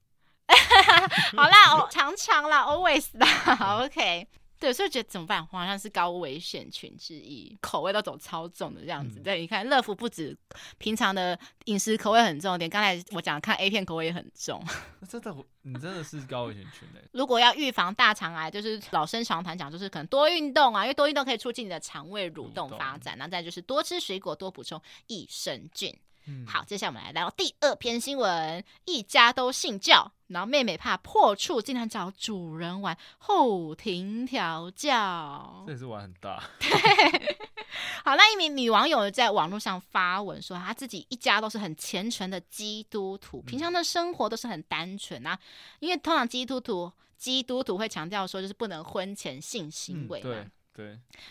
A: 好啦，常常啦，always 啦，OK。对，所以觉得怎么办？好像是高危险群之一，口味都走超重的这样子。嗯、对，你看乐福不止平常的饮食口味很重，连刚才我讲看 A 片口味也很重。
B: 真的，你真的是高危险群的。
A: 如果要预防大肠癌，就是老生常谈讲，就是可能多运动啊，因为多运动可以促进你的肠胃蠕动发展。然后再就是多吃水果，多补充益生菌。嗯、好，接下来我们来聊第二篇新闻：一家都信教，然后妹妹怕破处，竟然找主人玩后庭调教。
B: 这也是玩很大。
A: 对，好，那一名女网友在网络上发文说，她自己一家都是很虔诚的基督徒，平常的生活都是很单纯啊。因为通常基督徒基督徒会强调说，就是不能婚前性行为嘛。嗯
B: 对，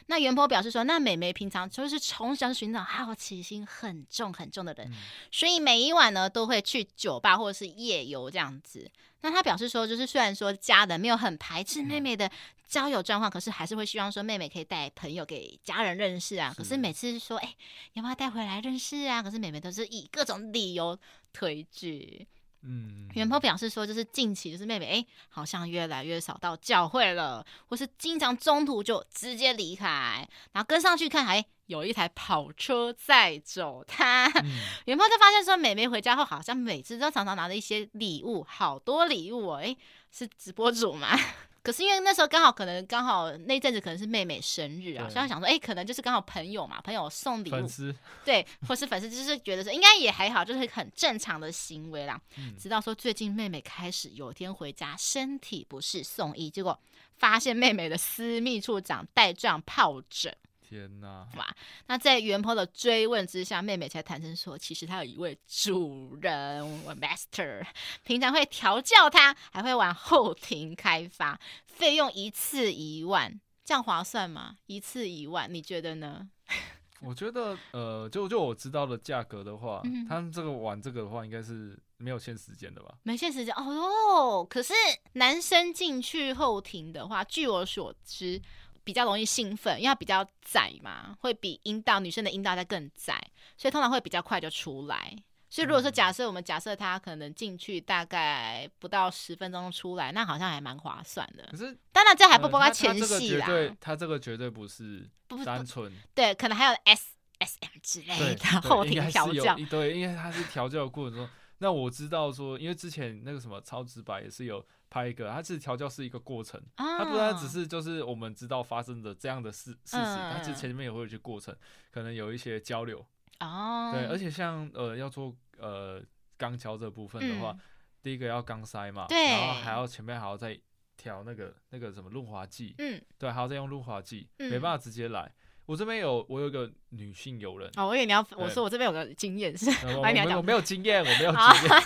A: 那原 po 表示说，那美眉平常就是从小寻找好奇心很重很重的人，嗯、所以每一晚呢都会去酒吧或者是夜游这样子。那他表示说，就是虽然说家人没有很排斥妹妹的交友状况，嗯、可是还是会希望说妹妹可以带朋友给家人认识啊。是可是每次说，哎、欸，要不要带回来认识啊？可是妹妹都是以各种理由推拒。嗯，原 po 表示说，就是近期就是妹妹，哎、欸，好像越来越少到教会了，或是经常中途就直接离开，然后跟上去看，还有一台跑车载走她。嗯、原 po 就发现说，妹妹回家后，好像每次都常常拿着一些礼物，好多礼物哦，哎、欸，是直播主吗？可是因为那时候刚好可能刚好那阵子可能是妹妹生日啊，所以想说，哎、欸，可能就是刚好朋友嘛，朋友送礼物，粉丝对，或是粉丝就是觉得说应该也还好，就是很正常的行为啦。嗯、直到说最近妹妹开始有天回家身体不适送医，结果发现妹妹的私密处长带状疱疹。天呐！哇！那在原 po 的追问之下，妹妹才坦诚说，其实她有一位主人，master，平常会调教她，还会玩后庭开发，费用一次一万，这样划算吗？一次一万，你觉得呢？
B: 我觉得，呃，就就我知道的价格的话，嗯、他们这个玩这个的话，应该是没有限时间的吧？
A: 没限时间哦。可是男生进去后庭的话，据我所知，比较容易兴奋，因为它比较窄嘛，会比阴道女生的阴道再更窄，所以通常会比较快就出来。所以如果说假设我们假设他可能进去大概不到十分钟出来，那好像还蛮划算的。
B: 可是
A: 当然这还不包括前戏啦。
B: 对，他这个绝对不是单纯。
A: 对，可能还有 S S M 之类的 后庭调教。
B: 对，因为他是调教的过程中。那我知道说，因为之前那个什么超直白也是有拍一个，它其实调教是一个过程，它不单只是就是我们知道发生的这样的事事实，它其实前面也会有一些过程，可能有一些交流。哦，对，而且像呃要做呃钢桥这部分的话，嗯、第一个要钢塞嘛，对，然后还要前面还要再调那个那个什么润滑剂，嗯，对，还要再用润滑剂，嗯、没办法直接来。我这边有我有个女性友人，
A: 哦，我以为你要我说我这边有个经验是，
B: 我没有我没有经验，我没有经验。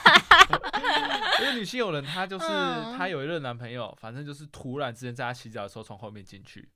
B: 因为女性友人她就是她有一任男朋友，反正就是突然之间在她洗澡的时候从后面进去，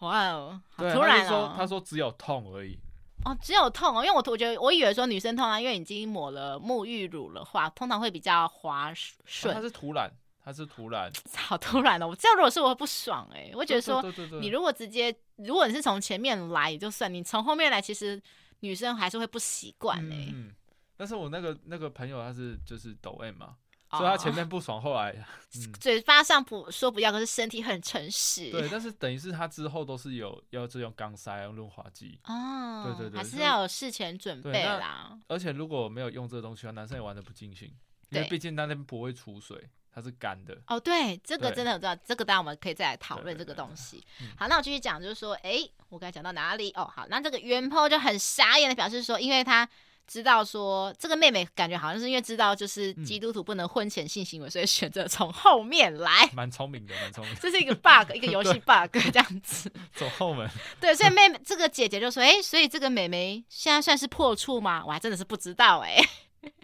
A: 哇哦，
B: 对，
A: 突然哦，
B: 说她说只有痛而已。
A: 哦，只有痛哦，因为我我觉得我以为说女生痛啊，因为已经抹了沐浴乳的话，通常会比较滑顺。
B: 它是突然，它是突然，
A: 好突然的。我这样如果是我会不爽哎、欸，我觉得说你如果直接，如果你是从前面来也就算，你从后面来，其实女生还是会不习惯哎。
B: 嗯，但是我那个那个朋友他是就是抖 M 嘛。所以他前面不爽，后来、
A: 嗯、嘴巴上不说不要，可是身体很诚实。
B: 对，但 是等于是他之后都是有要这种钢塞用润滑剂。哦，对对对，
A: 还是要有事前准备啦。
B: 而且如果没有用这个东西，男生也玩的不尽兴，因为毕竟那边不会出水，它是干的。
A: 哦，对，这个真的我知道，这个当然我们可以再来讨论这个东西。好，那我继续讲，就是说，哎，我刚才讲到哪里？哦，好，那这个原 po 就很傻眼的表示说，因为他。知道说这个妹妹感觉好像是因为知道就是基督徒不能婚前性行为，嗯、所以选择从后面来。
B: 蛮聪明的，蛮聪明的。
A: 这是一个 bug，一个游戏 bug 这样子。
B: 走后门。
A: 对，所以妹妹这个姐姐就说：“哎、欸，所以这个妹妹现在算是破处吗？”我还真的是不知道哎、欸。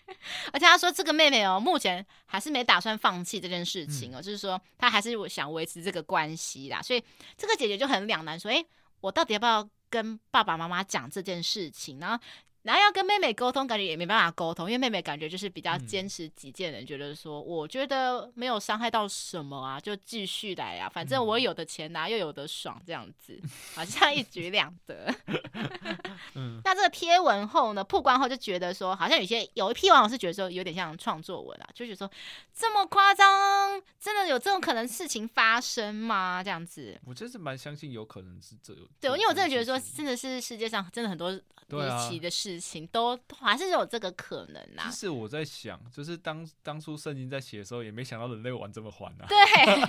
A: 而且他说这个妹妹哦，目前还是没打算放弃这件事情哦，嗯、就是说她还是想维持这个关系啦。所以这个姐姐就很两难，说：“哎、欸，我到底要不要跟爸爸妈妈讲这件事情呢？”然后要跟妹妹沟通，感觉也没办法沟通，因为妹妹感觉就是比较坚持己见的人，嗯、觉得说，我觉得没有伤害到什么啊，就继续来啊，反正我有的钱拿，又有的爽，这样子，好像一举两得。嗯、那这个贴文后呢，曝光后就觉得说，好像有些有一批网友是觉得说，有点像创作文啊，就觉得说这么夸张，真的有这种可能事情发生吗？这样子，
B: 我真是蛮相信有可能是这。
A: 对，因为我真的觉得说，真的是世界上真的很多离奇的事。事情都还是有这个可能呐、啊。
B: 其实我在想，就是当当初圣经在写的时候，也没想到人类玩这么欢啊。
A: 对，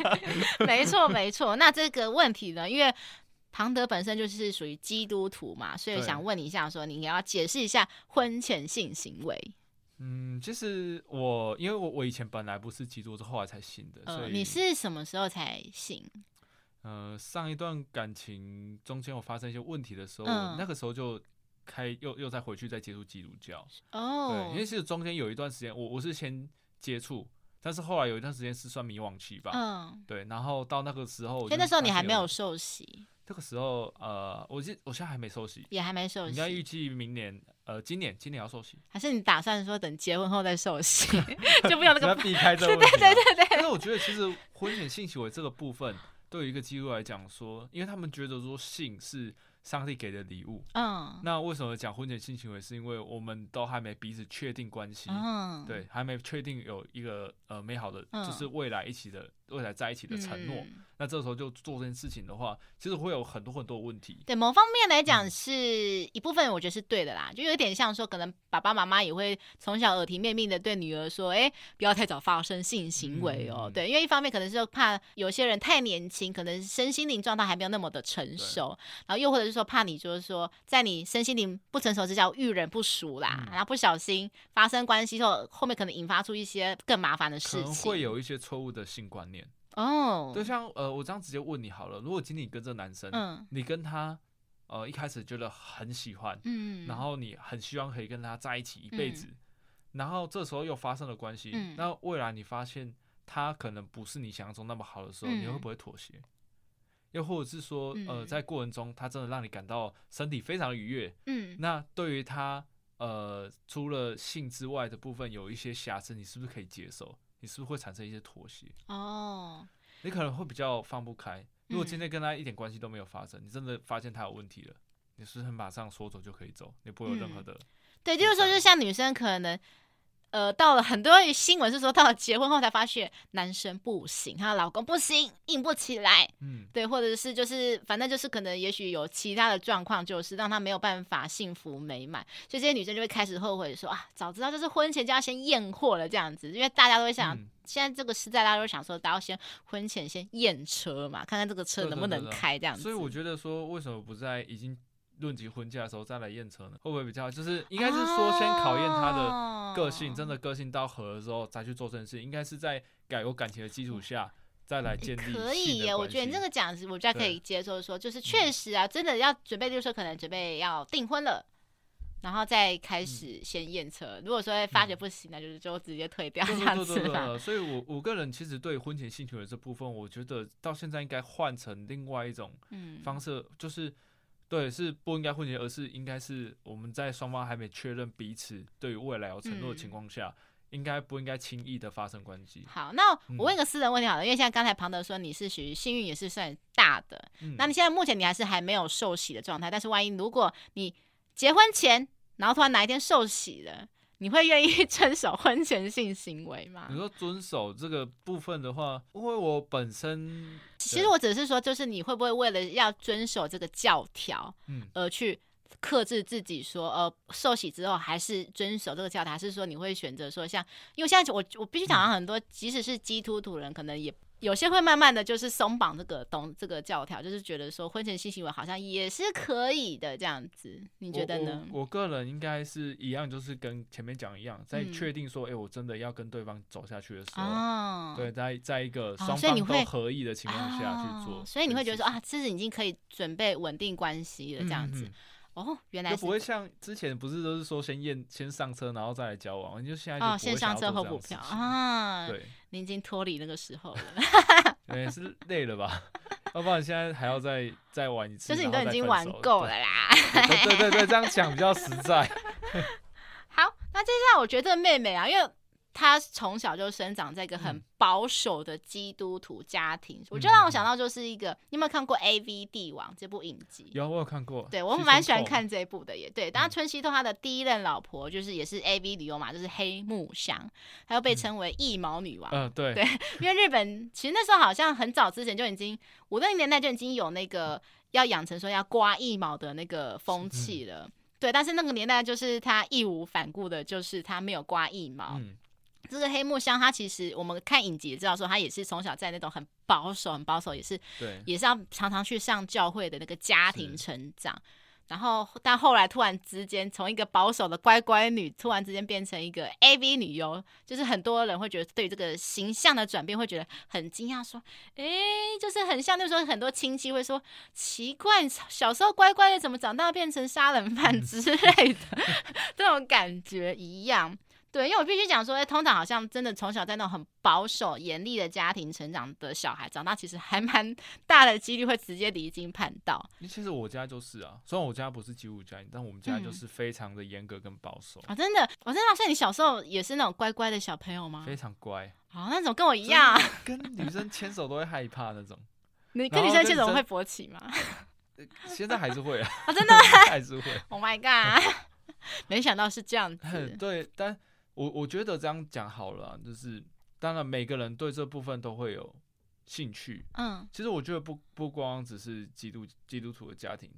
A: 没错没错。那这个问题呢？因为庞德本身就是属于基督徒嘛，所以想问你一下说，说你要解释一下婚前性行为。
B: 嗯，其实我因为我我以前本来不是基督徒，后来才信的。所以、呃、
A: 你是什么时候才信？
B: 呃，上一段感情中间有发生一些问题的时候，嗯、那个时候就。开又又再回去再接触基督教哦，oh. 对，因为其实中间有一段时间，我我是先接触，但是后来有一段时间是算迷惘期吧，嗯，对，然后到那个时候，
A: 那时候你还没有受洗，
B: 这个时候呃，我现我现在还没受洗，
A: 也还没受洗，
B: 应该预计明年呃今年今年要受洗，
A: 还是你打算说等结婚后再受洗，就不要那个
B: 避开这个问题，
A: 对对对对，
B: 但是我觉得其实婚前性行为这个部分，对于一个基督徒来讲说，因为他们觉得说性是。上帝给的礼物，嗯，那为什么讲婚前性行为？是因为我们都还没彼此确定关系，嗯，对，还没确定有一个呃美好的，就是未来一起的。未来在一起的承诺，嗯、那这时候就做这件事情的话，其实会有很多很多问题。
A: 对某方面来讲，是一部分，我觉得是对的啦。嗯、就有点像说，可能爸爸妈妈也会从小耳提面命的对女儿说：“哎、欸，不要太早发生性行为哦。嗯”对，因为一方面可能是怕有些人太年轻，可能身心灵状态还没有那么的成熟，然后又或者是说怕你就是说，在你身心灵不成熟之下遇人不淑啦，嗯、然后不小心发生关系后，后面可能引发出一些更麻烦的事情，可能
B: 会有一些错误的性观念。
A: 哦，oh.
B: 就像呃，我这样直接问你好了，如果今天你跟这个男生，嗯，你跟他呃一开始觉得很喜欢，嗯，然后你很希望可以跟他在一起一辈子，嗯、然后这时候又发生了关系，嗯、那未来你发现他可能不是你想象中那么好的时候，嗯、你会不会妥协？又或者是说，呃，在过程中他真的让你感到身体非常愉悦，嗯，那对于他，呃，除了性之外的部分有一些瑕疵，你是不是可以接受？你是不是会产生一些妥协？哦，你可能会比较放不开。如果今天跟他一点关系都没有发生，你真的发现他有问题了，你是不是马上说走就可以走？你不会有任何的、嗯？
A: 对，就是说，就像女生可能。呃，到了很多新闻是说，到了结婚后才发现男生不行，她的老公不行，硬不起来。嗯，对，或者是就是反正就是可能也许有其他的状况，就是让她没有办法幸福美满，所以这些女生就会开始后悔说啊，早知道就是婚前就要先验货了这样子，因为大家都会想，嗯、现在这个时代大家都会想说，大家先婚前先验车嘛，看看这个车能不能开这样子。
B: 所以我觉得说，为什么不在已经。论及婚嫁的时候再来验车呢，会不会比较？就是应该是说先考验他的个性，真的个性到合的时候再去做这件事。应该是在改有感情的基础下再来建立。
A: 可以耶，我觉得你这个讲是我觉得可以接受。说就是确实啊，真的要准备，就是说可能准备要订婚了，然后再开始先验车。如果说发觉不行，那就是就直接退掉这样子嘛。
B: 所以我我个人其实对婚前性行为这部分，我觉得到现在应该换成另外一种方式，就是。对，是不应该婚前，而是应该是我们在双方还没确认彼此对于未来有承诺的情况下，嗯、应该不应该轻易的发生关系。
A: 好，那我问个私人问题好了，嗯、因为现在刚才庞德说你是属于幸运也是算大的，嗯、那你现在目前你还是还没有受洗的状态，但是万一如果你结婚前，然后突然哪一天受洗了？你会愿意 遵守婚前性行为吗？
B: 你说遵守这个部分的话，因为我本身
A: 其实我只是说，就是你会不会为了要遵守这个教条，嗯，而去克制自己说，呃，受洗之后还是遵守这个教条，还是说你会选择说像，因为现在我我必须讲到很多，即使是基督徒人，可能也。有些会慢慢的就是松绑这个东这个教条，就是觉得说婚前性行为好像也是可以的这样子，你觉得呢？
B: 我，个人应该是一样，就是跟前面讲一样，在确定说，哎、嗯欸，我真的要跟对方走下去的时候，哦、对，在在一个双方都合意的情况下去做、哦，
A: 所以你会觉得说啊，这是已经可以准备稳定关系了这样子。嗯哦，原来就
B: 不会像之前不是都是说先验先上车然后再来交往，你就现在。哦，先上车后补票啊，对，
A: 你已经脱离那个时候了，
B: 也是累了吧？要不然现在还要再再玩一次，
A: 就是你都已经玩够了啦。
B: 对对对对，这样讲比较实在。
A: 好，那接下来我觉得妹妹啊，因为。他从小就生长在一个很保守的基督徒家庭，嗯、我就让我想到就是一个，你有没有看过《A V 帝王》这部影集？
B: 有，我有看过。
A: 对，我蛮喜欢看这一部的，也对。当然，春熙透他的第一任老婆就是也是 A V 女优嘛，就是黑木香，她又被称为一毛女王。嗯、呃，对。对，因为日本其实那时候好像很早之前就已经五六零年代就已经有那个要养成说要刮一毛的那个风气了。嗯、对，但是那个年代就是他义无反顾的，就是他没有刮一毛。嗯这个黑木香，他其实我们看影集也知道，说他也是从小在那种很保守、很保守，也是对，也是要常常去上教会的那个家庭成长。然后，但后来突然之间，从一个保守的乖乖女，突然之间变成一个 AV 女优，就是很多人会觉得对这个形象的转变会觉得很惊讶，说：“哎，就是很像那时候很多亲戚会说，奇怪，小时候乖乖的，怎么长大变成杀人犯之类的，这种感觉一样。”对，因为我必须讲说，哎，通常好像真的从小在那种很保守、严厉的家庭成长的小孩，长大其实还蛮大的几率会直接离经叛道。
B: 其实我家就是啊，虽然我家不是基督教，但我们家就是非常的严格跟保守、
A: 嗯、啊。真的，我真的，像你小时候也是那种乖乖的小朋友吗？
B: 非常乖。
A: 好、哦，那种跟我一样，
B: 跟女生牵手都会害怕那种。
A: 你跟女生牵手会勃起吗？
B: 现在还是会啊，
A: 啊真的
B: 还是会。
A: Oh my god！没想到是这样子。
B: 对，但。我我觉得这样讲好了啊，就是当然每个人对这部分都会有兴趣。嗯，其实我觉得不不光只是基督基督徒的家庭，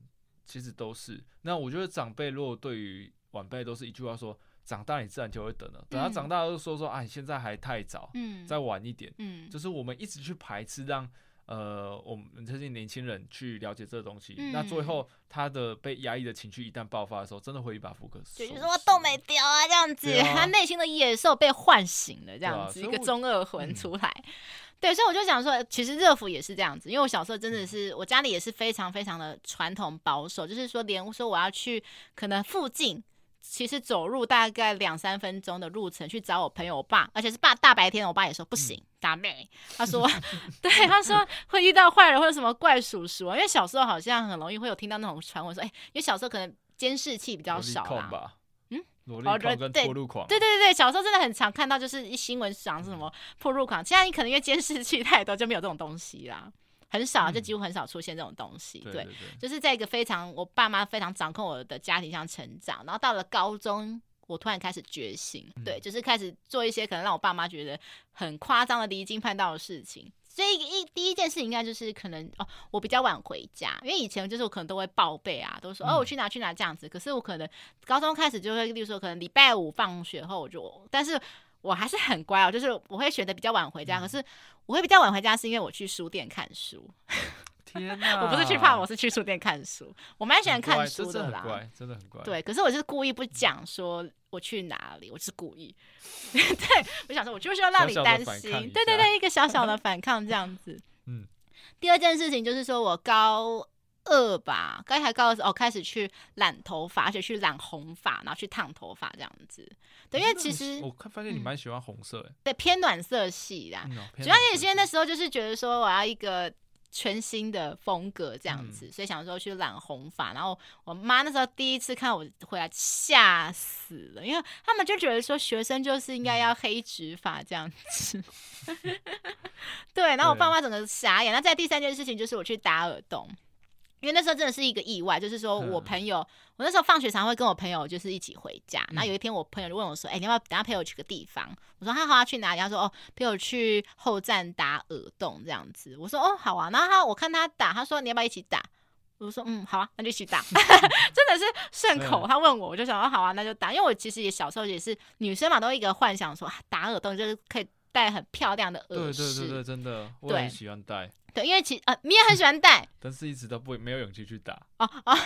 B: 其实都是。那我觉得长辈如果对于晚辈都是一句话说，长大你自然就会等了。等他长大就说说，哎，现在还太早，嗯，再晚一点，嗯，就是我们一直去排斥让。呃，我们这些年轻人去了解这个东西，嗯、那最后他的被压抑的情绪一旦爆发的时候，真的会一把斧头。
A: 就是说都没掉啊，这样子，啊、他内心的野兽被唤醒了，这样子，啊、一个中二魂出来。嗯、对，所以我就想说，其实热敷也是这样子，因为我小时候真的是，我家里也是非常非常的传统保守，就是说，连说我要去可能附近。其实走路大概两三分钟的路程去找我朋友我爸，而且是爸大白天，我爸也说不行，打、嗯、妹。他说，对，他说会遇到坏人或者什么怪叔叔啊，因为小时候好像很容易会有听到那种传闻说，哎，因为小时候可能监视器比较少啦。嗯，萝莉控跟破路狂。对对对对，小时候真的很常看到，就是一新闻讲是什么破路狂。现在你可能因为监视器太多，就没有这种东西啦。很少，就几乎很少出现这种东西。嗯、对，就是在一个非常我爸妈非常掌控我的家庭上成长，然后到了高中，我突然开始觉醒，嗯、对，就是开始做一些可能让我爸妈觉得很夸张的离经叛道的事情。所以一第一件事情应该就是可能哦，我比较晚回家，因为以前就是我可能都会报备啊，都说哦我去哪去哪这样子。可是我可能高中开始就会，例如说可能礼拜五放学后我就，但是。我还是很乖哦，就是我会选择比较晚回家。嗯、可是我会比较晚回家，是因为我去书店看书。
B: 天哪！
A: 我不是去怕，我是去书店看书。我蛮喜欢看书的啦，
B: 很乖，真的很乖。
A: 对，可是我是故意不讲说我去哪里，我是故意。对，我想说，我就是要让你担心。小小对对对，一个小小的反抗这样子。嗯。第二件事情就是说我高。二吧，刚才高二时哦，开始去染头发，而且去染红发，然后去烫头发这样子。对，因为其实
B: 我看发现你蛮喜欢红色，诶，
A: 对，偏暖色系的。主要也是因为那时候就是觉得说我要一个全新的风格这样子，嗯、所以想说去染红发。然后我妈那时候第一次看我回来，吓死了，因为他们就觉得说学生就是应该要黑直发这样子。对，然后我爸妈整个傻眼。那在第三件事情就是我去打耳洞。因为那时候真的是一个意外，就是说我朋友，嗯、我那时候放学常会跟我朋友就是一起回家，然后有一天我朋友就问我说：“哎、欸，你要不要等下陪我去个地方？”我说：“他好，要去哪里？”他说：“哦，陪我去后站打耳洞这样子。”我说：“哦，好啊。”然后他我看他打，他说：“你要不要一起打？”我说：“嗯，好啊，那就一起打。”真的是顺口，他问我，我就想说：“好啊，那就打。”因为我其实也小时候也是女生嘛，都一个幻想说打耳洞就是可以戴很漂亮的耳饰。
B: 对对对对，真的，我很喜欢戴。
A: 对，因为其呃，你也很喜欢戴，
B: 但是一直都不没有勇气去打
A: 哦哦，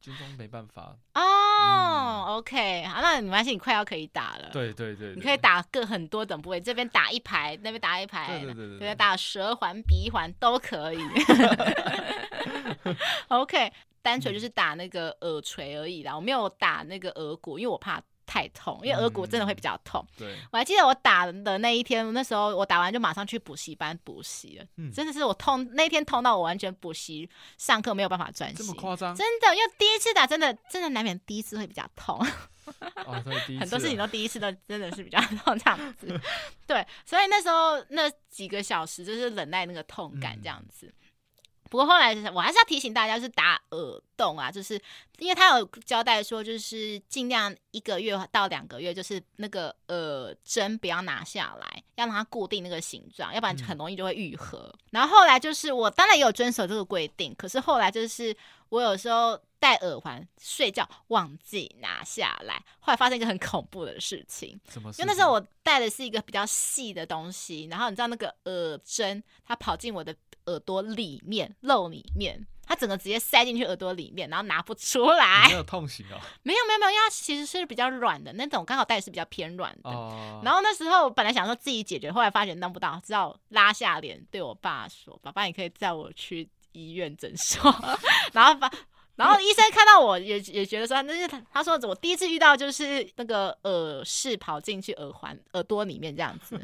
B: 军中没办法
A: 哦。嗯、OK，好，那没关系，你快要可以打了。
B: 对对对，对，
A: 你可以打个很多等部位，这边打一排，那边打一排，
B: 对对对对，
A: 对，打舌环、鼻环都可以。OK，单纯就是打那个耳垂而已啦，我没有打那个耳骨，因为我怕。太痛，因为额骨真的会比较痛。
B: 嗯、对，
A: 我还记得我打的那一天，那时候我打完就马上去补习班补习了。嗯，真的是我痛那一天痛到我完全补习上课没有办法专心。
B: 这么夸张？
A: 真的，因为第一次打，真的真的难免第一次会比较痛。
B: 哦、
A: 很多事情都第一次都真的是比较痛这样子。对，所以那时候那几个小时就是忍耐那个痛感这样子。嗯不过后来我还是要提醒大家，是打耳洞啊，就是因为他有交代说，就是尽量一个月到两个月，就是那个耳针不要拿下来，要让它固定那个形状，要不然很容易就会愈合。嗯、然后后来就是我当然也有遵守这个规定，可是后来就是我有时候戴耳环睡觉忘记拿下来，后来发生一个很恐怖的事情。
B: 什么事？
A: 因为那时候我戴的是一个比较细的东西，然后你知道那个耳针它跑进我的。耳朵里面，肉里面，它整个直接塞进去耳朵里面，然后拿不出来。
B: 没有痛醒哦？
A: 没有没有没有，因为它其实是比较软的那种，刚好戴的是比较偏软的。哦。然后那时候我本来想说自己解决，后来发现弄不到，只好拉下脸对我爸说：“爸爸，你可以载我去医院诊所。” 然后把，然后医生看到我也也觉得说，那是他他说我第一次遇到就是那个耳饰跑进去耳环耳朵里面这样子，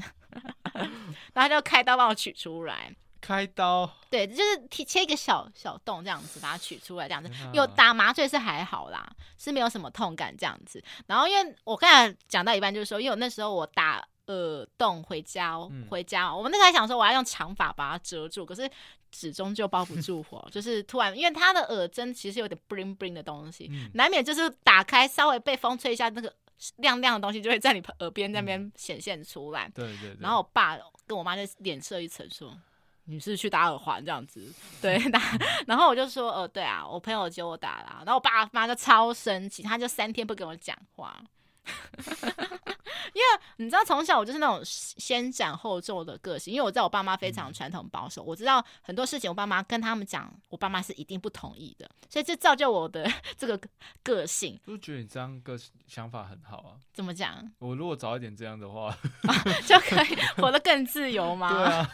A: 然后就开刀帮我取出来。
B: 开刀，
A: 对，就是切一个小小洞这样子，把它取出来这样子。有打麻醉是还好啦，是没有什么痛感这样子。然后因为我刚才讲到一半，就是说，因为我那时候我打耳洞回家，回家，嗯、我们那时候还想说我要用长发把它遮住，可是始终就包不住火，就是突然，因为它的耳针其实有点 bling bling 的东西，嗯、难免就是打开稍微被风吹一下，那个亮亮的东西就会在你耳边那边显现出来。对对对。然后我爸跟我妈就脸色一沉说。你是去打耳环这样子，对打，然后我就说，呃，对啊，我朋友接我打啦，然后我爸妈就超生气，他就三天不跟我讲话。因为你知道，从小我就是那种先斩后奏的个性。因为我知道我爸妈非常传统保守，嗯、我知道很多事情我爸妈跟他们讲，我爸妈是一定不同意的，所以这造就我的 这个个性。
B: 我觉得你这样个想法很好啊。
A: 怎么讲？
B: 我如果早一点这样的话，
A: 啊、就可以活得更自由吗？
B: 对啊，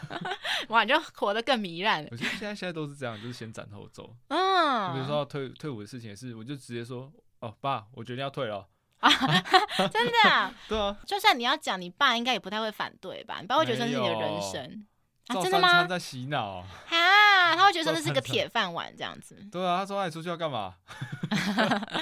A: 哇，就活得更糜烂。
B: 我觉得现在现在都是这样，就是先斩后奏。嗯，比如说要退退伍的事情也是，我就直接说，哦，爸，我决定要退了。
A: 真的啊？
B: 对啊，
A: 就算你要讲，你爸应该也不太会反对吧？你爸会觉得这是你的人生。
B: 啊、
A: 真的吗？
B: 在洗脑啊！
A: 他会觉得那是个铁饭碗这样子。
B: 对啊，他说你出去要干嘛？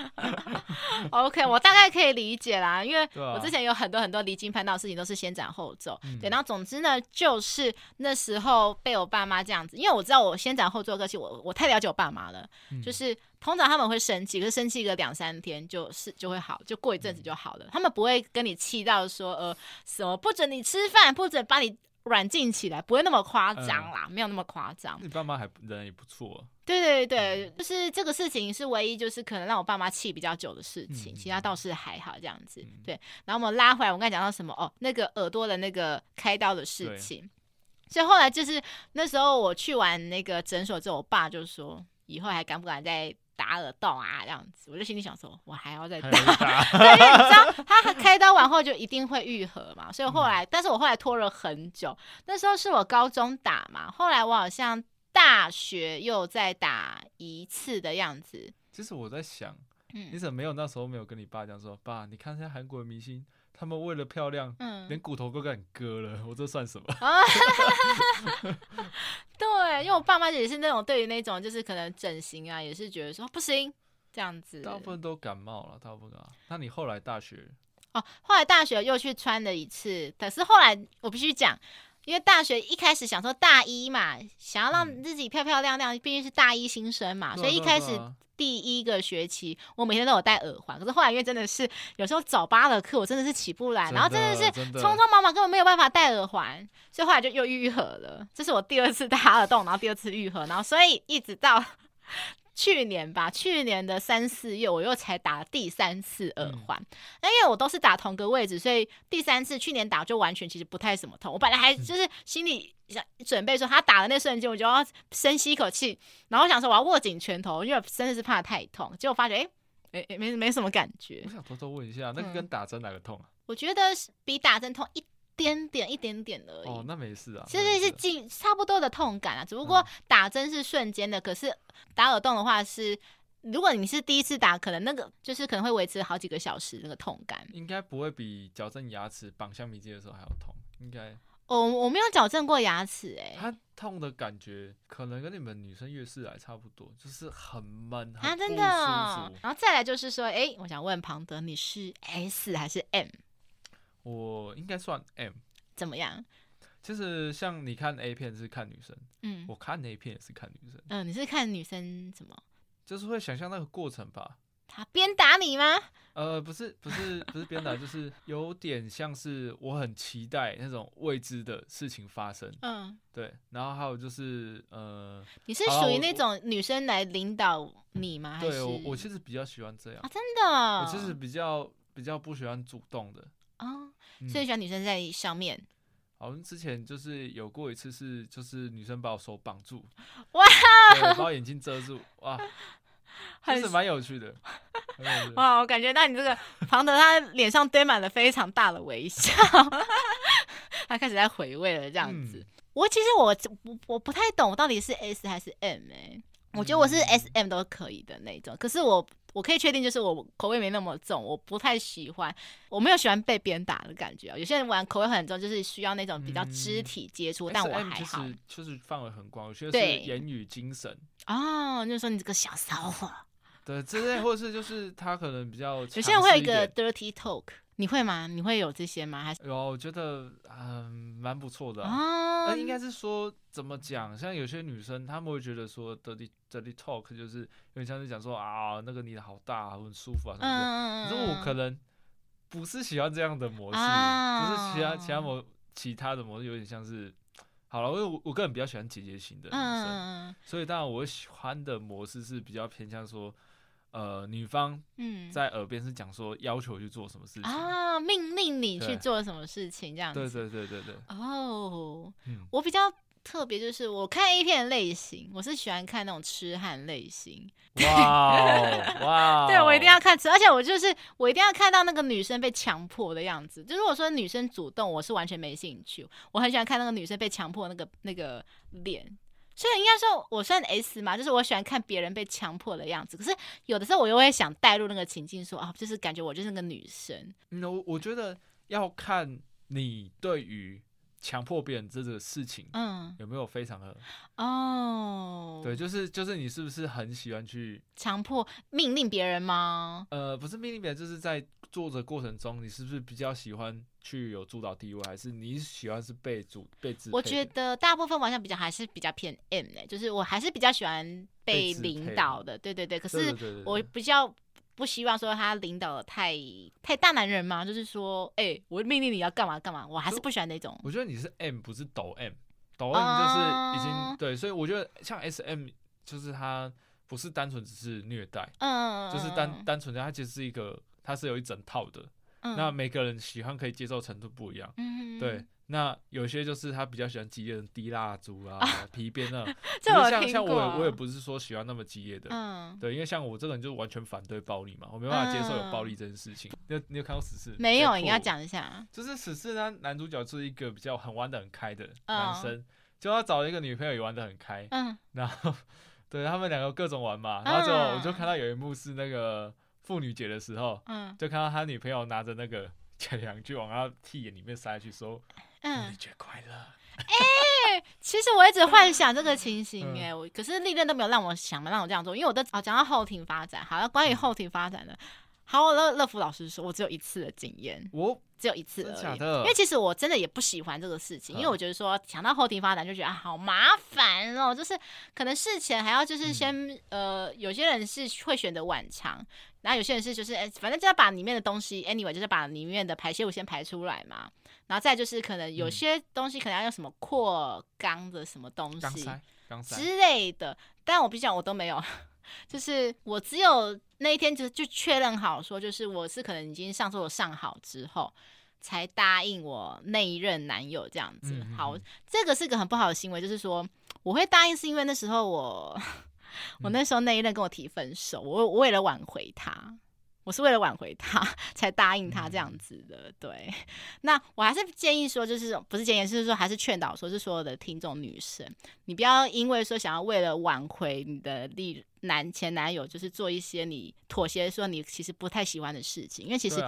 A: OK，我大概可以理解啦，因为我之前有很多很多离经叛道的事情都是先斩后奏。对，然后总之呢，就是那时候被我爸妈这样子，因为我知道我先斩后奏的个性，我我太了解我爸妈了，嗯、就是通常他们会生气，可是生气个两三天就是就会好，就过一阵子就好了。嗯、他们不会跟你气到说呃什么不准你吃饭，不准把你。软禁起来不会那么夸张啦，嗯、没有那么夸张。
B: 你爸妈还人也不错、啊。
A: 对对对，嗯、就是这个事情是唯一就是可能让我爸妈气比较久的事情，嗯、其他倒是还好这样子。嗯、对，然后我们拉回来，我刚才讲到什么？哦，那个耳朵的那个开刀的事情。所以后来就是那时候我去完那个诊所之后，我爸就说以后还敢不敢再。打耳洞啊，这样子，我就心里想说，我还要再打，对，因为你知道，他开刀完后就一定会愈合嘛，所以后来，嗯、但是我后来拖了很久，那时候是我高中打嘛，后来我好像大学又再打一次的样子。
B: 其实我在想，嗯、你怎么没有那时候没有跟你爸讲说，爸，你看现在韩国的明星。他们为了漂亮，嗯，连骨头都敢割了，我这算什么？
A: 对，因为我爸妈也是那种对于那种就是可能整形啊，也是觉得说不行这样子。
B: 大部分都感冒了，大部分啊。那你后来大学？
A: 哦，后来大学又去穿了一次，可是后来我必须讲，因为大学一开始想说大一嘛，想要让自己漂漂亮亮，毕竟是大一新生嘛，嗯、所以一开始。第一个学期，我每天都有戴耳环，可是后来因为真的是有时候早八的课，我真的是起不来，然后真的是匆匆忙忙，根本没有办法戴耳环，所以后来就又愈合了。这是我第二次打耳洞，然后第二次愈合，然后所以一直到。去年吧，去年的三四月，我又才打第三次耳环。那、嗯、因为我都是打同个位置，所以第三次去年打就完全其实不太什么痛。我本来还就是心里想准备说，他打的那瞬间，我就要深吸一口气，然后想说我要握紧拳头，因为真的是怕太痛。结果发觉，哎、欸，哎、欸，没没什么感觉。
B: 我想偷偷问一下，那个跟打针哪个痛啊？
A: 我觉得比打针痛一。点点一点点而已，
B: 哦，那没事啊，
A: 其实是近差不多的痛感啊，只不过打针是瞬间的，嗯、可是打耳洞的话是，如果你是第一次打，可能那个就是可能会维持好几个小时那个痛感，
B: 应该不会比矫正牙齿绑橡皮筋的时候还要痛，应该。
A: 哦，我没有矫正过牙齿，哎，
B: 它痛的感觉可能跟你们女生月事来差不多，就是很闷，
A: 啊，真的，哦。然后再来就是说，哎，我想问庞德，你是 S 还是 M？
B: 我应该算 M，
A: 怎么样？
B: 就是像你看 A 片是看女生，嗯，我看 A 片也是看女生，
A: 嗯，你是看女生什么？
B: 就是会想象那个过程吧。
A: 他鞭打你吗？
B: 呃，不是，不是，不是鞭打，就是有点像是我很期待那种未知的事情发生，嗯，对。然后还有就是，呃，
A: 你是属于那种女生来领导你吗？
B: 对，我我其实比较喜欢这样
A: 啊，真的，
B: 我其实比较比较不喜欢主动的
A: 啊。所以喜欢女生在上面。
B: 好像之前就是有过一次是，就是女生把我手绑住，
A: 哇，
B: 把我眼睛遮住，哇，还是蛮有趣的。
A: 哇，我感觉到你这个 庞德他脸上堆满了非常大的微笑，他开始在回味了这样子。嗯、我其实我我我不太懂，我到底是 S 还是 M 哎、欸？我觉得我是 S M 都可以的那种，可是我。我可以确定，就是我口味没那么重，我不太喜欢，我没有喜欢被鞭打的感觉。有些人玩口味很重，就是需要那种比较肢体接触，嗯、但我还好。
B: 就是就是范围很广，有些是言语、精神。
A: 哦，就是说你这个小骚货。
B: 对，之类，或者是就是他可能比较。有
A: 些人会有一个 dirty talk。你会吗？你会有这些吗？还是
B: 有？我觉得嗯，蛮不错的。啊，应该是说怎么讲？像有些女生，她们会觉得说，dirty dirty talk 就是有点像是讲说啊，那个你的好大，很舒服啊什么的。嗯，可是我可能不是喜欢这样的模式，就是其他其他模其他的模式有点像是好了，因为我我个人比较喜欢姐姐型的女生，所以当然我喜欢的模式是比较偏向说。呃，女方嗯，在耳边是讲说要求去做什么事情
A: 啊，命令你去做什么事情这样子。
B: 对对对对对。
A: 哦，嗯，我比较特别，就是我看 A 片的类型，我是喜欢看那种痴汉类型。
B: 哇 哇！
A: 对，我一定要看痴，而且我就是我一定要看到那个女生被强迫的样子。就如果说女生主动，我是完全没兴趣。我很喜欢看那个女生被强迫那个那个脸。所以应该说我算 S 嘛，就是我喜欢看别人被强迫的样子。可是有的时候我又会想带入那个情境说，说啊，就是感觉我就是那个女生。
B: 嗯，我我觉得要看你对于。强迫别人这个事情，嗯，有没有非常的哦？对，就是就是你是不是很喜欢去
A: 强迫命令别人吗？
B: 呃，不是命令别人，就是在做的过程中，你是不是比较喜欢去有主导地位，还是你喜欢是被主被支配？
A: 我觉得大部分玩家比较还是比较偏 M 呢，就是我还是比较喜欢被领导的。对对对，可是我比较。不希望说他领导的太太大男人嘛，就是说，哎、欸，我命令你要干嘛干嘛，我还是不喜欢那种。
B: 我觉得你是 M，不是抖 M，抖 M 就是已经、uh、对，所以我觉得像 SM 就是他不是单纯只是虐待，嗯，就是单单纯的他其实是一个，他是有一整套的，嗯、那每个人喜欢可以接受程度不一样，嗯，对。那有些就是他比较喜欢激烈的低蜡烛啊、啊。皮鞭啊，就像像我也我也不是说喜欢那么激烈的，嗯，对，因为像我这个人就完全反对暴力嘛，我没办法接受有暴力这件事情。嗯、你有你有看过死侍？
A: 没有，你要讲一下。
B: 就是死侍呢，男主角是一个比较很玩的很开的男生，就他找了一个女朋友也玩的很开，嗯，然后 对他们两个各种玩嘛，然后就我就看到有一幕是那个妇女节的时候，嗯，就看到他女朋友拿着那个前两句往他屁眼里面塞去说。嗯，妇女节快乐。
A: 哎、欸，其实我一直幻想这个情形、欸，哎、可是历任都没有让我想让我这样做，因为我的哦讲到后庭发展，好，了关于后庭发展的，好，乐乐福老师说，我只有一次的经验，我只有一次而已，因为其实我真的也不喜欢这个事情，因为我觉得说想到后庭发展就觉得啊好麻烦哦，就是可能事前还要就是先、嗯、呃，有些人是会选择晚场。然后有些人是就是哎，反正就要把里面的东西，anyway，就是把里面的排泄物先排出来嘛。然后再就是可能有些东西可能要用什么扩肛的什么东西之类的，但我毕竟我都没有，就是我只有那一天就就确认好说，就是我是可能已经上厕所上好之后才答应我那一任男友这样子。好，这个是个很不好的行为，就是说我会答应是因为那时候我。我那时候那一任跟我提分手，我我为了挽回他，我是为了挽回他 才答应他这样子的。对，那我还是建议说，就是不是建议，是说还是劝导说，是所有的听众女生，你不要因为说想要为了挽回你的历男前男友，就是做一些你妥协，说你其实不太喜欢的事情，因为其实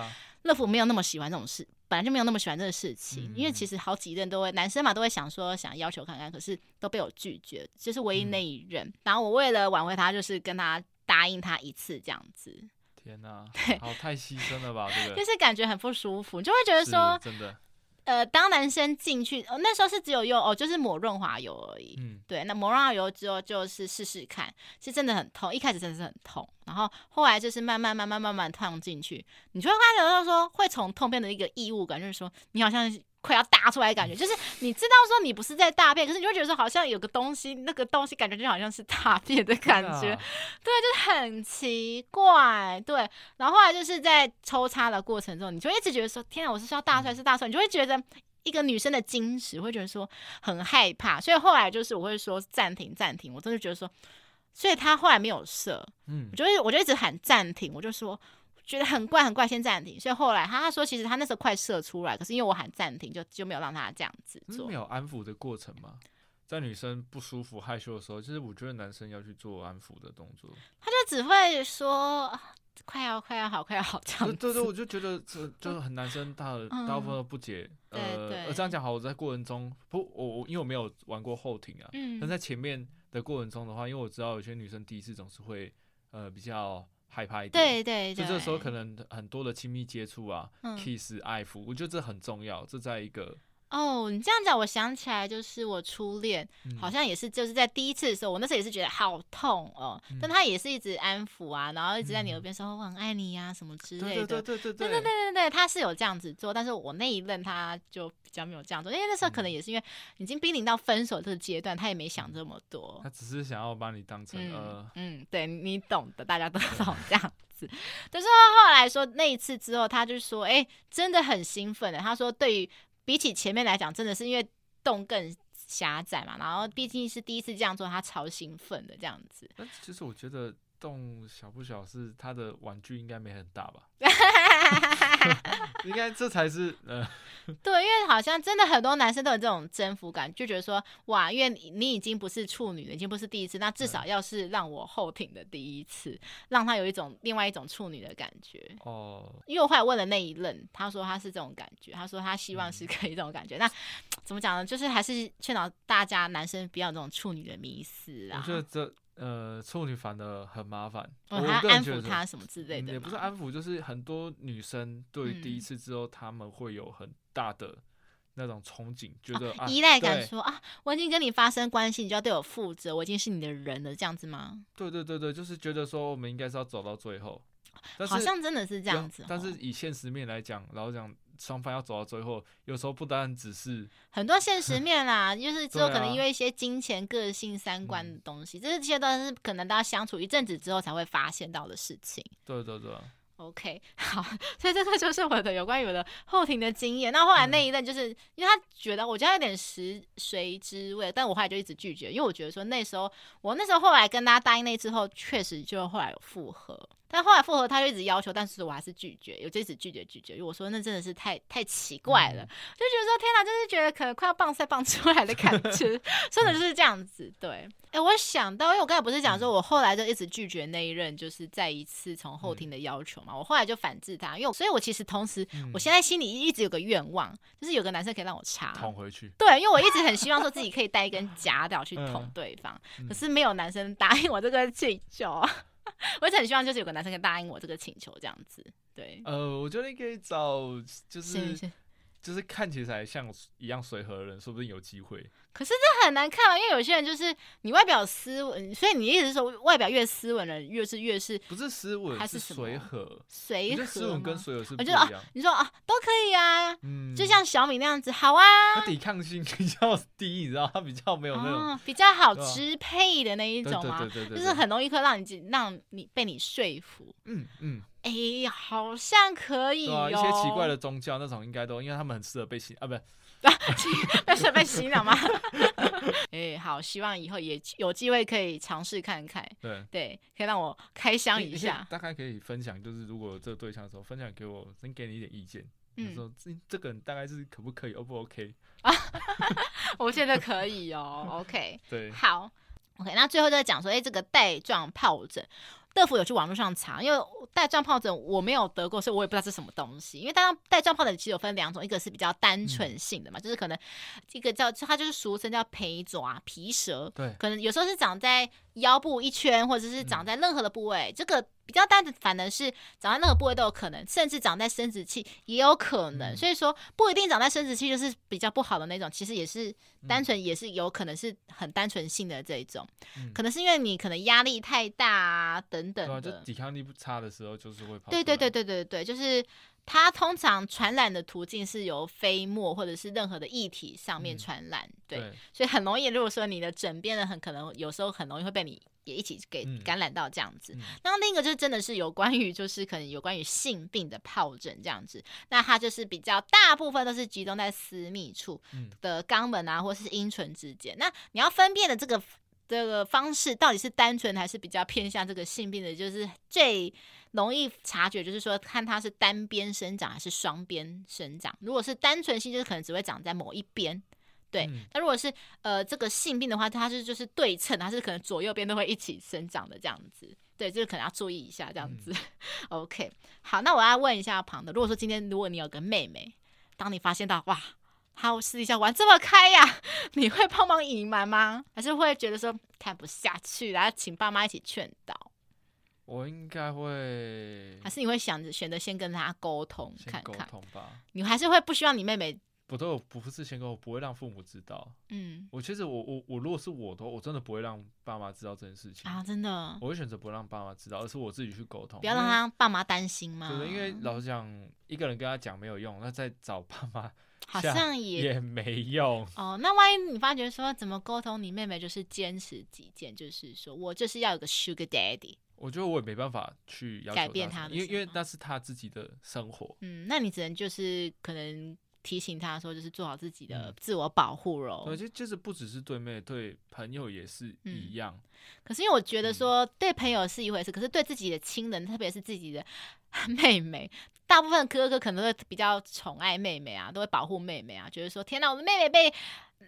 A: 乐福没有那么喜欢这种事。本来就没有那么喜欢这个事情，嗯、因为其实好几任都会，男生嘛都会想说想要求看看，可是都被我拒绝，就是唯一那一任。嗯、然后我为了挽回他，就是跟他答应他一次这样子。
B: 天哪，
A: 对，
B: 好太牺牲了吧？这个
A: 就是感觉很不舒服，你就会觉得说
B: 真的。
A: 呃，当男生进去，哦，那时候是只有用哦，就是抹润滑油而已。嗯，对，那抹润滑油之后就是试试看，是真的很痛，一开始真的是很痛，然后后来就是慢慢慢慢慢慢烫进去，你就会发觉到说会从痛变的一个异物感，就是说你好像。快要大出来的感觉，就是你知道说你不是在大便，可是你会觉得说好像有个东西，那个东西感觉就好像是大便的感觉，对，就是很奇怪，对。然后后来就是在抽插的过程中，你就一直觉得说，天啊，我是需要大出来是大出来，你就会觉得一个女生的矜持，会觉得说很害怕，所以后来就是我会说暂停暂停，我真的觉得说，所以他后来没有射，嗯，我就我就一直喊暂停，我就说。觉得很怪很怪，先暂停。所以后来他他说，其实他那时候快射出来，可是因为我喊暂停，就就没有让他这样子做。
B: 没有安抚的过程吗？在女生不舒服、害羞的时候，其实我觉得男生要去做安抚的动作。
A: 他就只会说快要快要好，快要好这样子。
B: 对对，我就觉得这就是很男生大大部分都不解。嗯、呃，对对这样讲好，我在过程中不我我因为我没有玩过后庭啊，嗯，但在前面的过程中的话，因为我知道有些女生第一次总是会呃比较。害怕一点，
A: 对对对，
B: 就这时候可能很多的亲密接触啊、嗯、kiss 爱抚，我觉得这很重要。这在一个
A: 哦，你这样讲，我想起来，就是我初恋，嗯、好像也是就是在第一次的时候，我那时候也是觉得好痛哦，嗯、但他也是一直安抚啊，然后一直在你耳边说、嗯、我很爱你呀、啊、什么之类的，对对对对对对对对对对，他是有这样子做，但是我那一任他就。比较没有这样做，因为那时候可能也是因为已经濒临到分手这个阶段，他也没想这么多。
B: 他只是想要把你当成
A: 嗯
B: 呃，
A: 嗯，对你懂的，大家都懂这样子。对但是后来说那一次之后，他就说，哎、欸，真的很兴奋的。他说，对于比起前面来讲，真的是因为洞更狭窄嘛，然后毕竟是第一次这样做，他超兴奋的这样子。
B: 但其实我觉得洞小不小，是他的玩具应该没很大吧？应该这才是呃，
A: 对，因为好像真的很多男生都有这种征服感，就觉得说哇，因为你已经不是处女了，已经不是第一次，那至少要是让我后挺的第一次，让他有一种另外一种处女的感觉哦。因为我后来问了那一任，他说他是这种感觉，他说他希望是可以这种感觉。嗯、那怎么讲呢？就是还是劝导大家男生不要有这种处女的迷思啊。
B: 我觉得这。呃，处女反而很麻烦，
A: 我还要安抚他什么之类的，
B: 也不是安抚，就是很多女生对第一次之后，他们会有很大的那种憧憬，觉得
A: 依赖感，说啊，我已经跟你发生关系，你就要对我负责，我已经是你的人了，这样子吗？
B: 对对对对，就是觉得说我们应该是要走到最后，
A: 好像真的是这样子。
B: 但是以现实面来讲，然后讲。双方要走到最后，有时候不单只是
A: 很多现实面啦，就是之后可能因为一些金钱、个性、三观的东西，这些都是可能大家相处一阵子之后才会发现到的事情。
B: 对对对。
A: OK，好，所以这个就是我的有关于我的后庭的经验。那后来那一任就是、嗯、因为他觉得我觉得有点食髓知味，但我后来就一直拒绝，因为我觉得说那时候我那时候后来跟他答应那之后，确实就后来有复合。但后来复合，他就一直要求，但是我还是拒绝，有就一直拒绝拒绝，因为我说那真的是太太奇怪了，嗯、就觉得说天哪，就是觉得可能快要棒赛棒出来的感觉，真的就是这样子。对，哎、欸，我想到，因为我刚才不是讲说，我后来就一直拒绝那一任，就是再一次从后庭的要求嘛，嗯、我后来就反制他，因为所以，我其实同时，我现在心里一直有个愿望，就是有个男生可以让我插
B: 捅回去。
A: 对，因为我一直很希望说自己可以带一根假屌去捅对方，嗯、可是没有男生答应我这个请求。我一直很希望，就是有个男生可以答应我这个请求，这样子。对，
B: 呃，我觉得你可以找，就是，是就是看起来像一样随和的人，说不定有机会。
A: 可是这很难看啊，因为有些人就是你外表斯文，所以你意思是说外表越斯文的人越是越是
B: 不是斯文，还是随和？
A: 随和，
B: 斯文跟随和是不一样。
A: 我觉得啊，你说啊都可以啊，嗯，就像小米那样子，好啊。
B: 他抵抗性 比较低，你知道，他比较没有那种、哦、
A: 比较好支配的那一种嘛，就是很容易会让你让你被你说服。嗯嗯，哎、好像可以哦。
B: 一些奇怪的宗教那种应该都，因为他们很适合被洗啊，不是。
A: 啊，被是被洗脑吗？哎、欸，好，希望以后也有机会可以尝试看看。对对，可以让我开箱一下。
B: 大概可以分享，就是如果这个对象的时候分享给我，先给你一点意见。嗯，说这这个人大概是可不可以，O 不 OK？啊，
A: 我现在可以哦，OK。
B: 对，
A: 好，OK。那最后再讲说，哎、欸，这个带状疱疹。乐福有去网络上查，因为带状疱疹我没有得过，所以我也不知道是什么东西。因为带带状疱疹其实有分两种，一个是比较单纯性的嘛，嗯、就是可能这个叫它就是俗称叫皮爪皮蛇，对，可能有时候是长在腰部一圈，或者是长在任何的部位，嗯、这个。比较单的，反而是长在那个部位都有可能，甚至长在生殖器也有可能。嗯、所以说不一定长在生殖器就是比较不好的那种，其实也是单纯，也是有可能是很单纯性的这一种。嗯、可能是因为你可能压力太大啊等等的，
B: 对啊、就抵抗力不差的时候就是会跑。
A: 对对对对对对，就是它通常传染的途径是由飞沫或者是任何的液体上面传染。嗯、对，对所以很容易，如果说你的枕边人很可能有时候很容易会被你。也一起给感染到这样子，嗯、那另一个就是真的是有关于就是可能有关于性病的疱疹这样子，那它就是比较大部分都是集中在私密处的肛门啊，或是阴唇之间。那你要分辨的这个这个方式到底是单纯还是比较偏向这个性病的，就是最容易察觉，就是说看它是单边生长还是双边生长。如果是单纯性，就是可能只会长在某一边。对，那如果是呃这个性病的话，它是就是对称，它是可能左右边都会一起生长的这样子。对，这个可能要注意一下这样子。嗯、OK，好，那我要问一下庞德，如果说今天如果你有个妹妹，当你发现到哇，她私底下玩这么开呀，你会帮忙隐瞒吗？还是会觉得说看不下去，然后请爸妈一起劝导？
B: 我应该会，
A: 还是你会想着选择先跟他沟通看看？
B: 沟通吧。
A: 你还是会不希望你妹妹？
B: 不都有不是先跟我不会让父母知道。嗯，我其实我我我如果是我的话，我真的不会让爸妈知道这件事情
A: 啊，真的。
B: 我会选择不让爸妈知道，而是我自己去沟通，
A: 不要让他爸妈担心嘛。
B: 对，因为老实讲，一个人跟他讲没有用，那再找爸妈
A: 好像也
B: 也没用。
A: 哦，那万一你发觉说怎么沟通，你妹妹就是坚持己见，就是说我就是要有个 Sugar Daddy。
B: 我觉得我也没办法去要
A: 改变他，
B: 因为因为那是他自己的生活。
A: 嗯，那你只能就是可能。提醒他说，就是做好自己的自我保护喽。
B: 对，就就是不只是对妹，对朋友也是一样。嗯、
A: 可是因为我觉得说，对朋友是一回事，可是对自己的亲人，特别是自己的 妹妹，大部分哥哥可能会比较宠爱妹妹啊，都会保护妹妹啊，觉得说天哪，我的妹妹被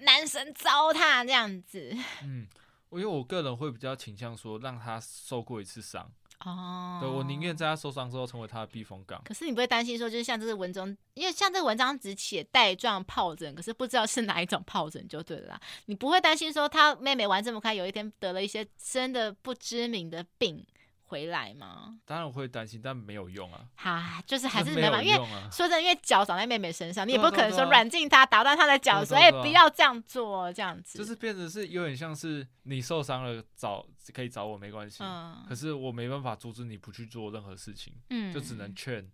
A: 男神糟蹋这样子。
B: 嗯，因为我个人会比较倾向说，让她受过一次伤。哦，对，我宁愿在他受伤之后成为他的避风港。
A: 可是你不会担心说，就是像这个文章，因为像这个文章只写带状疱疹，可是不知道是哪一种疱疹就对了啦。你不会担心说他妹妹玩这么开，有一天得了一些真的不知名的病。回来吗？
B: 当然我会担心，但没有用啊。
A: 哈，就是还是没办法，因为说真的，因为脚长在妹妹身上，你也不可能说软禁她，打断她的脚，所以不要这样做，这样子。
B: 就是变成是有点像是你受伤了，找可以找我没关系，嗯，可是我没办法阻止你不去做任何事情，嗯，就只能劝。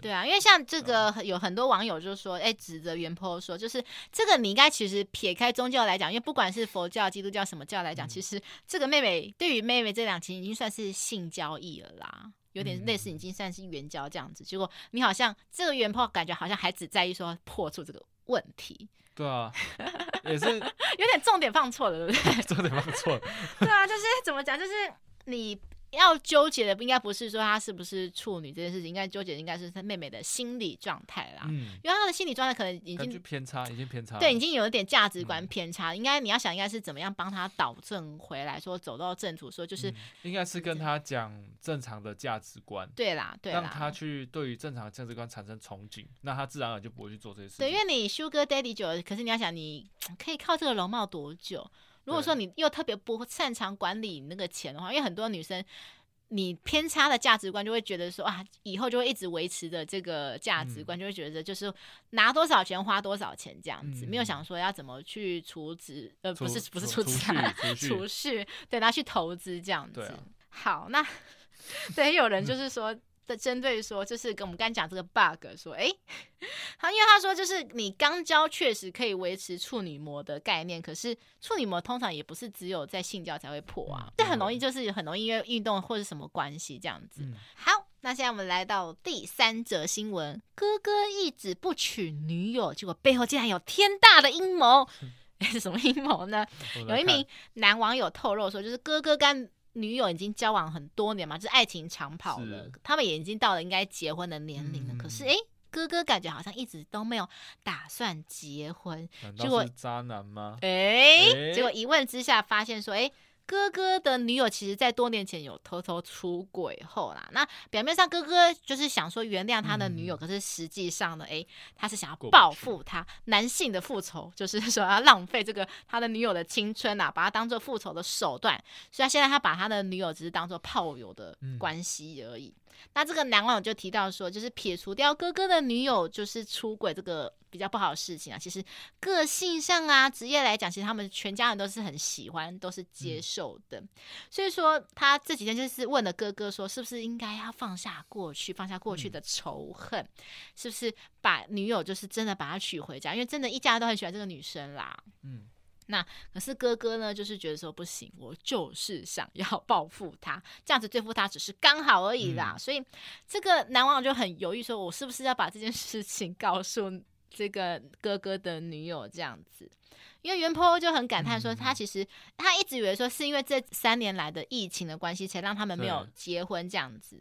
A: 对啊，因为像这个有很多网友就说，哎、欸，指责原 po 说，就是这个你应该其实撇开宗教来讲，因为不管是佛教、基督教什么教来讲，嗯、其实这个妹妹对于妹妹这两情已经算是性交易了啦，有点类似已经算是援交这样子。结果你好像这个原 po 感觉好像还只在意说破处这个问题。
B: 对啊，也是
A: 有点重点放错了，对不对？
B: 重点放错了。
A: 对啊，就是怎么讲，就是你。要纠结的应该不是说她是不是处女这件事情，应该纠结的应该是她妹妹的心理状态啦。嗯，因为她的心理状态可能已经
B: 偏差，已经偏差。
A: 对，已经有一点价值观偏差。嗯、应该你要想，应该是怎么样帮她导正回来，说走到正途，说就是、嗯、
B: 应该是跟她讲正常的价值观。
A: 对啦，对啦，
B: 让她去对于正常的价值观产生憧憬，那她自然而然就不会去做这些事情。
A: 对，因为你 Sugar Daddy 久了，可是你要想，你 可以靠这个容貌多久？如果说你又特别不擅长管理那个钱的话，因为很多女生。你偏差的价值观就会觉得说啊，以后就会一直维持着这个价值观，嗯、就会觉得就是拿多少钱花多少钱这样子，嗯、没有想说要怎么去储值，呃，不是不是储值，储蓄，对，拿去投资这样子。啊、好，那 对，有人就是说。嗯针对说，就是跟我们刚讲这个 bug 说，哎，他因为他说就是你肛交确实可以维持处女膜的概念，可是处女膜通常也不是只有在性交才会破啊，这很容易就是很容易因为运动或者什么关系这样子。好，那现在我们来到第三则新闻，哥哥一直不娶女友，结果背后竟然有天大的阴谋，是什么阴谋呢？有一名男网友透露说，就是哥哥跟女友已经交往很多年嘛，就是爱情长跑了，他们也已经到了应该结婚的年龄了。嗯、可是，哎，哥哥感觉好像一直都没有打算结婚，结果
B: 渣男吗？
A: 哎，结果一问之下发现说，哎。哥哥的女友其实，在多年前有偷偷出轨后啦。那表面上哥哥就是想说原谅他的女友，嗯、可是实际上呢，诶，他是想要报复他。男性的复仇就是说要浪费这个他的女友的青春呐，把他当做复仇的手段。所以他现在他把他的女友只是当做炮友的关系而已。嗯那这个男网友就提到说，就是撇除掉哥哥的女友就是出轨这个比较不好的事情啊，其实个性上啊、职业来讲，其实他们全家人都是很喜欢、都是接受的。嗯、所以说，他这几天就是问了哥哥说，是不是应该要放下过去，放下过去的仇恨，嗯、是不是把女友就是真的把她娶回家？因为真的一家都很喜欢这个女生啦。嗯。那可是哥哥呢，就是觉得说不行，我就是想要 报复他，这样子对付他只是刚好而已啦。嗯、所以这个男网友就很犹豫，说我是不是要把这件事情 告诉这个哥哥的女友这样子？因为原 po 就很感叹说，他其实他一直以为说是因为这三年来的疫情的关系，才让他们没有结婚这样子，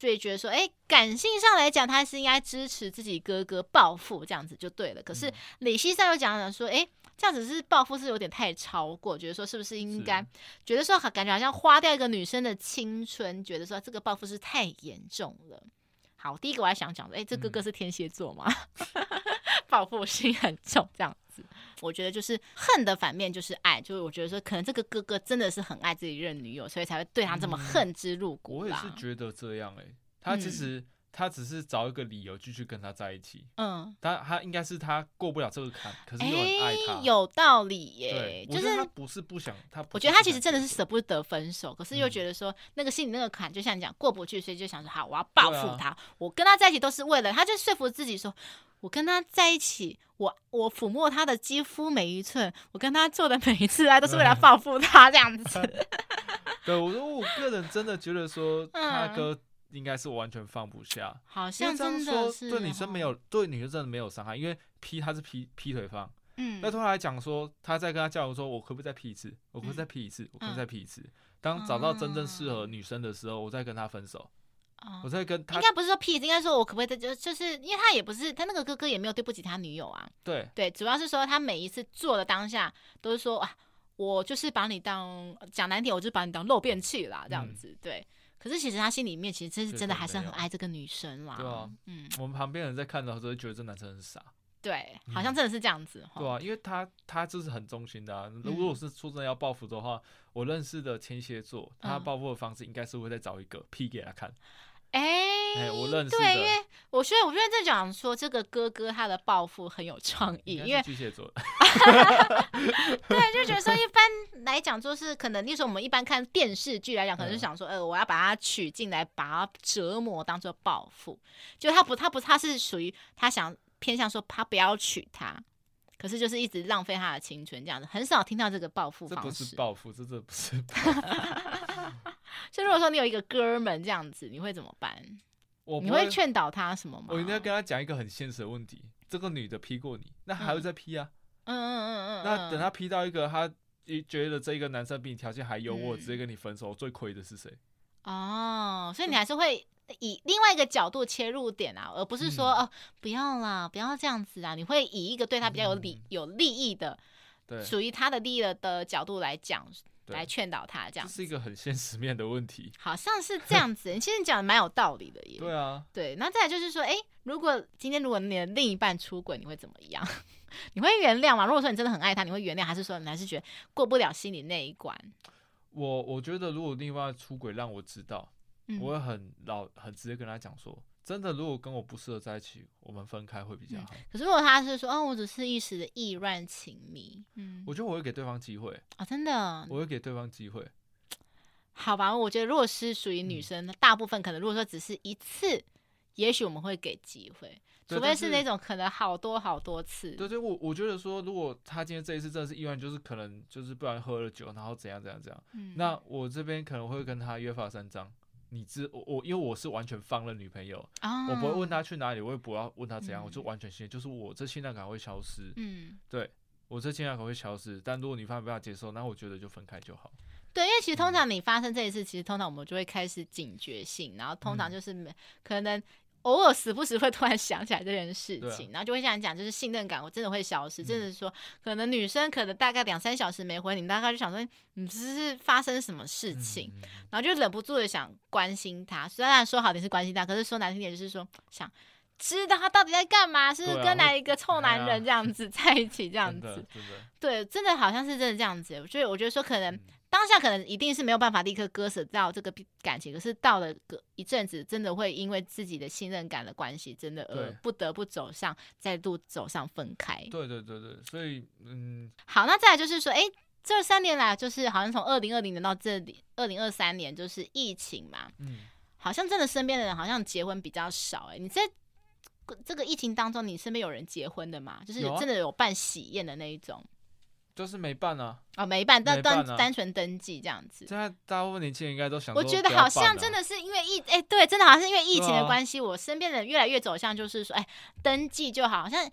A: 所以觉得说，哎，感性上来讲，他是应该支持自己哥哥报复这样子就对了。可是理性上又讲讲说，哎。这样子是报复，是有点太超过，觉得说是不是应该，觉得说感觉好像花掉一个女生的青春，觉得说这个报复是太严重了。好，第一个我还想讲的，哎，这哥哥是天蝎座吗？嗯、报复心很重，这样子，我觉得就是恨的反面就是爱，就是我觉得说可能这个哥哥真的是很爱自己任女友，所以才会对他这么恨之入骨。
B: 我也是觉得这样，哎，他其实。嗯他只是找一个理由继续跟他在一起。嗯，他他应该是他过不了这个坎，可是又很爱他。欸、有道理耶，就是他
A: 不
B: 是不想他。
A: 我觉得他其实真的是舍不得分手，可是又觉得说那个心里那个坎，就像你讲过不去，所以就想说好，我要报复他。啊、我跟他在一起都是为了，他就说服自己说，我跟他在一起，我我抚摸他的肌肤每一寸，我跟他做的每一次爱都是为了报复他这样子。
B: 对，我说我个人真的觉得说他哥。应该是完全放不下。
A: 好像真的是
B: 对女生没有，对女生真的没有伤害，因为劈他是劈劈腿方。嗯，那对他来讲说，他在跟他交流说，我可不可以再劈一次？我可不可以再劈一次？嗯、我可不可以再劈一次？当找到真正适合女生的时候，我再跟他分手。
A: 哦、
B: 我再跟他，
A: 应该不是说劈，应该说我可不可以再就就是，因为他也不是他那个哥哥也没有对不起他女友啊。
B: 对
A: 对，主要是说他每一次做的当下都是说啊，我就是把你当讲难听，我就把你当漏便器啦，这样子。嗯、对，可是其实他心里面其实真是真的还是很爱这个女生啦。
B: 对啊，嗯，我们旁边人在看的时候觉得这男生很傻。
A: 对，好像真的是这样子。
B: 嗯、对啊，因为他他就是很忠心的啊。如果我是说真的要报复的话，嗯、我认识的天蝎座，他报复的方式应该是会再找一个 P 给他看。
A: 哎、欸，
B: 我认识
A: 对，因为我所以我觉得在讲说这个哥哥他的报复很有创意，因为
B: 巨蟹座。
A: 对，就觉得说一般来讲，就是可能，例如说我们一般看电视剧来讲，可能是想说，呃，我要把他娶进来，把他折磨当做报复。就他不，他不，他是属于他想。偏向说他不要娶她，可是就是一直浪费他的青春这样子，很少听到这个报复方式。
B: 这不是报复，这这不是报复。
A: 就如果说你有一个哥们这样子，你会怎么办？
B: 我
A: 你会劝导他什么吗？
B: 我一定要跟他讲一个很现实的问题：这个女的劈过你，那还会再劈啊？嗯嗯嗯嗯。那等他劈到一个他觉得这个男生比你条件还优渥，嗯、直接跟你分手，最亏的是谁？
A: 哦，所以你还是会。以另外一个角度切入点啊，而不是说、嗯、哦，不要啦，不要这样子啊。你会以一个对他比较有利、嗯、有利益的，对，属于他的利益的的角度来讲，对来劝导他这样。这
B: 是一个很现实面的问题，
A: 好像是这样子。你其实讲的蛮有道理的耶。
B: 对啊，
A: 对。那再来就是说，哎，如果今天如果你的另一半出轨，你会怎么样？你会原谅吗？如果说你真的很爱他，你会原谅，还是说你还是觉得过不了心里那一关？
B: 我我觉得，如果另一半出轨，让我知道。我会很老很直接跟他讲说，真的，如果跟我不适合在一起，我们分开会比较好。嗯、
A: 可是如果他是说，哦，我只是一时的意乱情迷，嗯，
B: 我觉得我会给对方机会
A: 啊、哦，真的，
B: 我会给对方机会。
A: 好吧，我觉得如果是属于女生，嗯、大部分可能如果说只是一次，也许我们会给机会，除非是那种可能好多好多次。
B: 对，对对，我我觉得说，如果他今天这一次真的是意外，就是可能就是不然喝了酒，然后怎样怎样怎样，嗯、那我这边可能会跟他约法三章。你知我我，因为我是完全放了女朋友，啊、我不会问她去哪里，我也不要问她怎样，嗯、我就完全信任，就是我这信任感会消失。嗯，对我这信任感会消失，但如果你没办法接受，那我觉得就分开就好。
A: 对，因为其实通常你发生这一次，嗯、其实通常我们就会开始警觉性，然后通常就是没可能。偶尔时不时会突然想起来这件事情，啊、然后就会这样讲，就是信任感我真的会消失，真的、嗯、是说可能女生可能大概两三小时没回你，大概就想说你这是发生什么事情，嗯、然后就忍不住的想关心他。虽然说好点是关心他，可是说难听点就是说想知道他到底在干嘛，是跟哪一个臭男人这样子在一起这样子，对，真的好像是真的这样子。我觉得我觉得说可能。嗯当下可能一定是没有办法立刻割舍掉这个感情，可是到了隔一阵子，真的会因为自己的信任感的关系，真的而不得不走上再度走上分开。
B: 对对对对，所以嗯，
A: 好，那再来就是说，哎，这三年来就是好像从二零二零年到这里，二零二三年就是疫情嘛，嗯，好像真的身边的人好像结婚比较少，哎，你在这个疫情当中，你身边有人结婚的吗？就是真的有办喜宴的那一种。
B: 就是没办啊，
A: 哦，没办，单单单纯登记这样子。
B: 现在大部分年轻人应该都想，
A: 我觉得好像真的是因为疫，哎、欸，对，真的好像是因为疫情的关系，啊、我身边的人越来越走向就是说，哎、欸，登记就好，好像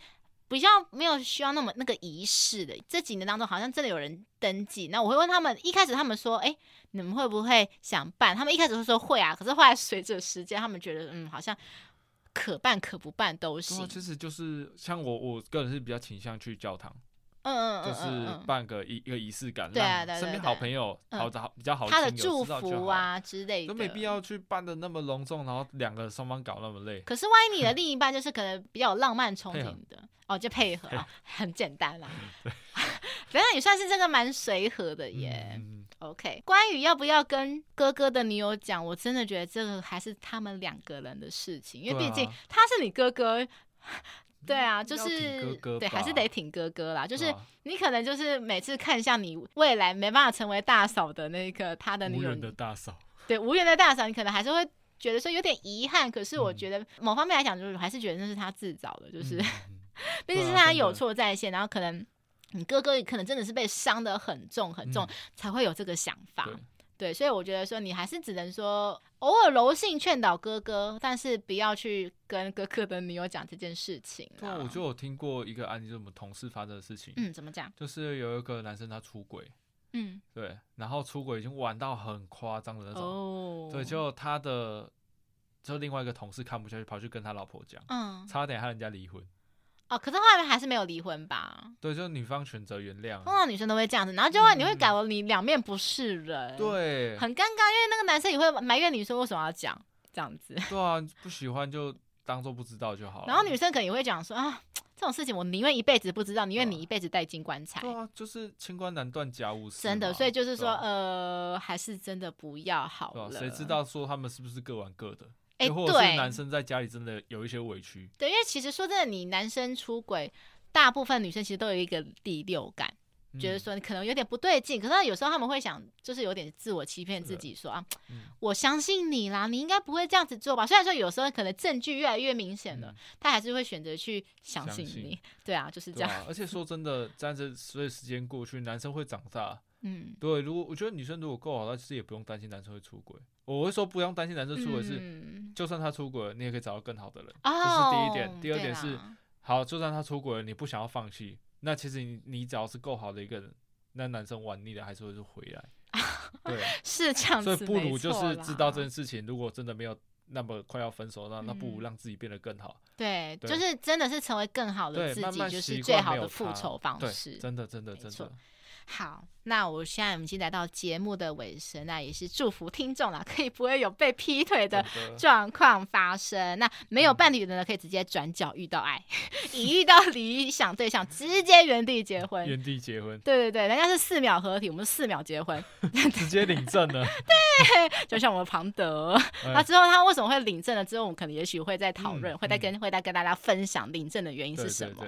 A: 比较没有需要那么那个仪式的。这几年当中，好像真的有人登记。那我会问他们，一开始他们说，哎、欸，你们会不会想办？他们一开始会说会啊，可是后来随着时间，他们觉得，嗯，好像可办可不办都行。
B: 其实就是像我，我个人是比较倾向去教堂。嗯嗯，就是办个一一个仪式感，让身边好朋友好找比较好
A: 他的祝福啊之类的，
B: 都没必要去办的那么隆重，然后两个双方搞那么累。
A: 可是万一你的另一半就是可能比较有浪漫憧憬的 哦，就配合啊，很简单啦。反正也算是这个蛮随和的耶。OK，关于要不要跟哥哥的女友讲，我真的觉得这个还是他们两个人的事情，因为毕竟他是你哥哥。对啊，就是对，还是得挺哥哥啦。就是你可能就是每次看向你未来没办法成为大嫂的那个他的女人
B: 的大嫂，
A: 对无缘的大嫂，你可能还是会觉得说有点遗憾。可是我觉得某方面来讲，就是还是觉得那是他自找的，就是 毕、嗯、竟是他有错在先，然后可能你哥哥可能真的是被伤得很重很重，嗯、才会有这个想法。对，所以我觉得说你还是只能说偶尔柔性劝导哥哥，但是不要去跟哥哥的女友讲这件事情。
B: 对，我就有听过一个案例，就是我们同事发生的事情。
A: 嗯，怎么讲？
B: 就是有一个男生他出轨。
A: 嗯，
B: 对，然后出轨已经玩到很夸张的那种。哦。对，就他的，就另外一个同事看不下去，跑去跟他老婆讲。嗯。差点害人家离婚。
A: 哦，可是后来还是没有离婚吧？
B: 对，就女方选择原谅。
A: 通常女生都会这样子，然后就会你会搞得你两面不是人，
B: 对，
A: 很尴尬。因为那个男生也会埋怨女生为什么要讲这样子。
B: 对啊，不喜欢就当做不知道就好了。
A: 然后女生可能也会讲说啊，这种事情我宁愿一辈子不知道，宁愿你一辈子带进棺材。
B: 对啊，就是清官难断家务事。
A: 真的，所以就是说，呃，还是真的不要好了。
B: 谁知道说他们是不是各玩各的？哎，或者是男生在家里真的有一些委屈。
A: 对，因为其实说真的，你男生出轨。大部分女生其实都有一个第六感，嗯、觉得说你可能有点不对劲，可是有时候他们会想，就是有点自我欺骗自己说，说啊，嗯、我相信你啦，你应该不会这样子做吧？虽然说有时候可能证据越来越明显了，嗯、他还是会选择去相信你。信对啊，就是这样。
B: 啊、而且说真的，这样子随着时间过去，男生会长大。
A: 嗯，
B: 对。如果我觉得女生如果够好，那其实也不用担心男生会出轨。我会说不用担心男生出轨，是、嗯、就算他出轨了，你也可以找到更好的人。哦、这是第一点。第二点是。好，就算他出轨了，你不想要放弃，那其实你你只要是够好的一个人，那男生玩腻了还是会是回来。对，
A: 是这样子。
B: 所以不如就是知道这件事情，如果真的没有那么快要分手，那那不如让自己变得更好。
A: 对，就是真的是成为更好的自己，就是最好的复仇方式。
B: 真的，真的，真的。
A: 好，那我现在已经来到节目的尾声，那也是祝福听众啦，可以不会有被劈腿的状况发生。那没有伴侣的呢，可以直接转角遇到爱，已遇到理想对象，直接原地结婚。
B: 原地结婚。
A: 对对对，人家是四秒合体，我们是四秒结婚，
B: 直接领证了。
A: 对，就像我们庞德，那之后他为什么会领证了？之后我们可能也许会再讨论，会再跟会再跟大家分享领证的原因是什么。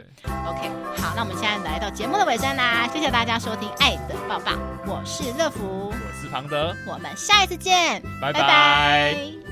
A: OK，好，那我们现在来到节目的尾声啦，谢谢大家收听。爱的抱抱，我是乐福，
B: 我是庞德，
A: 我们下一次见，
B: 拜拜。拜拜。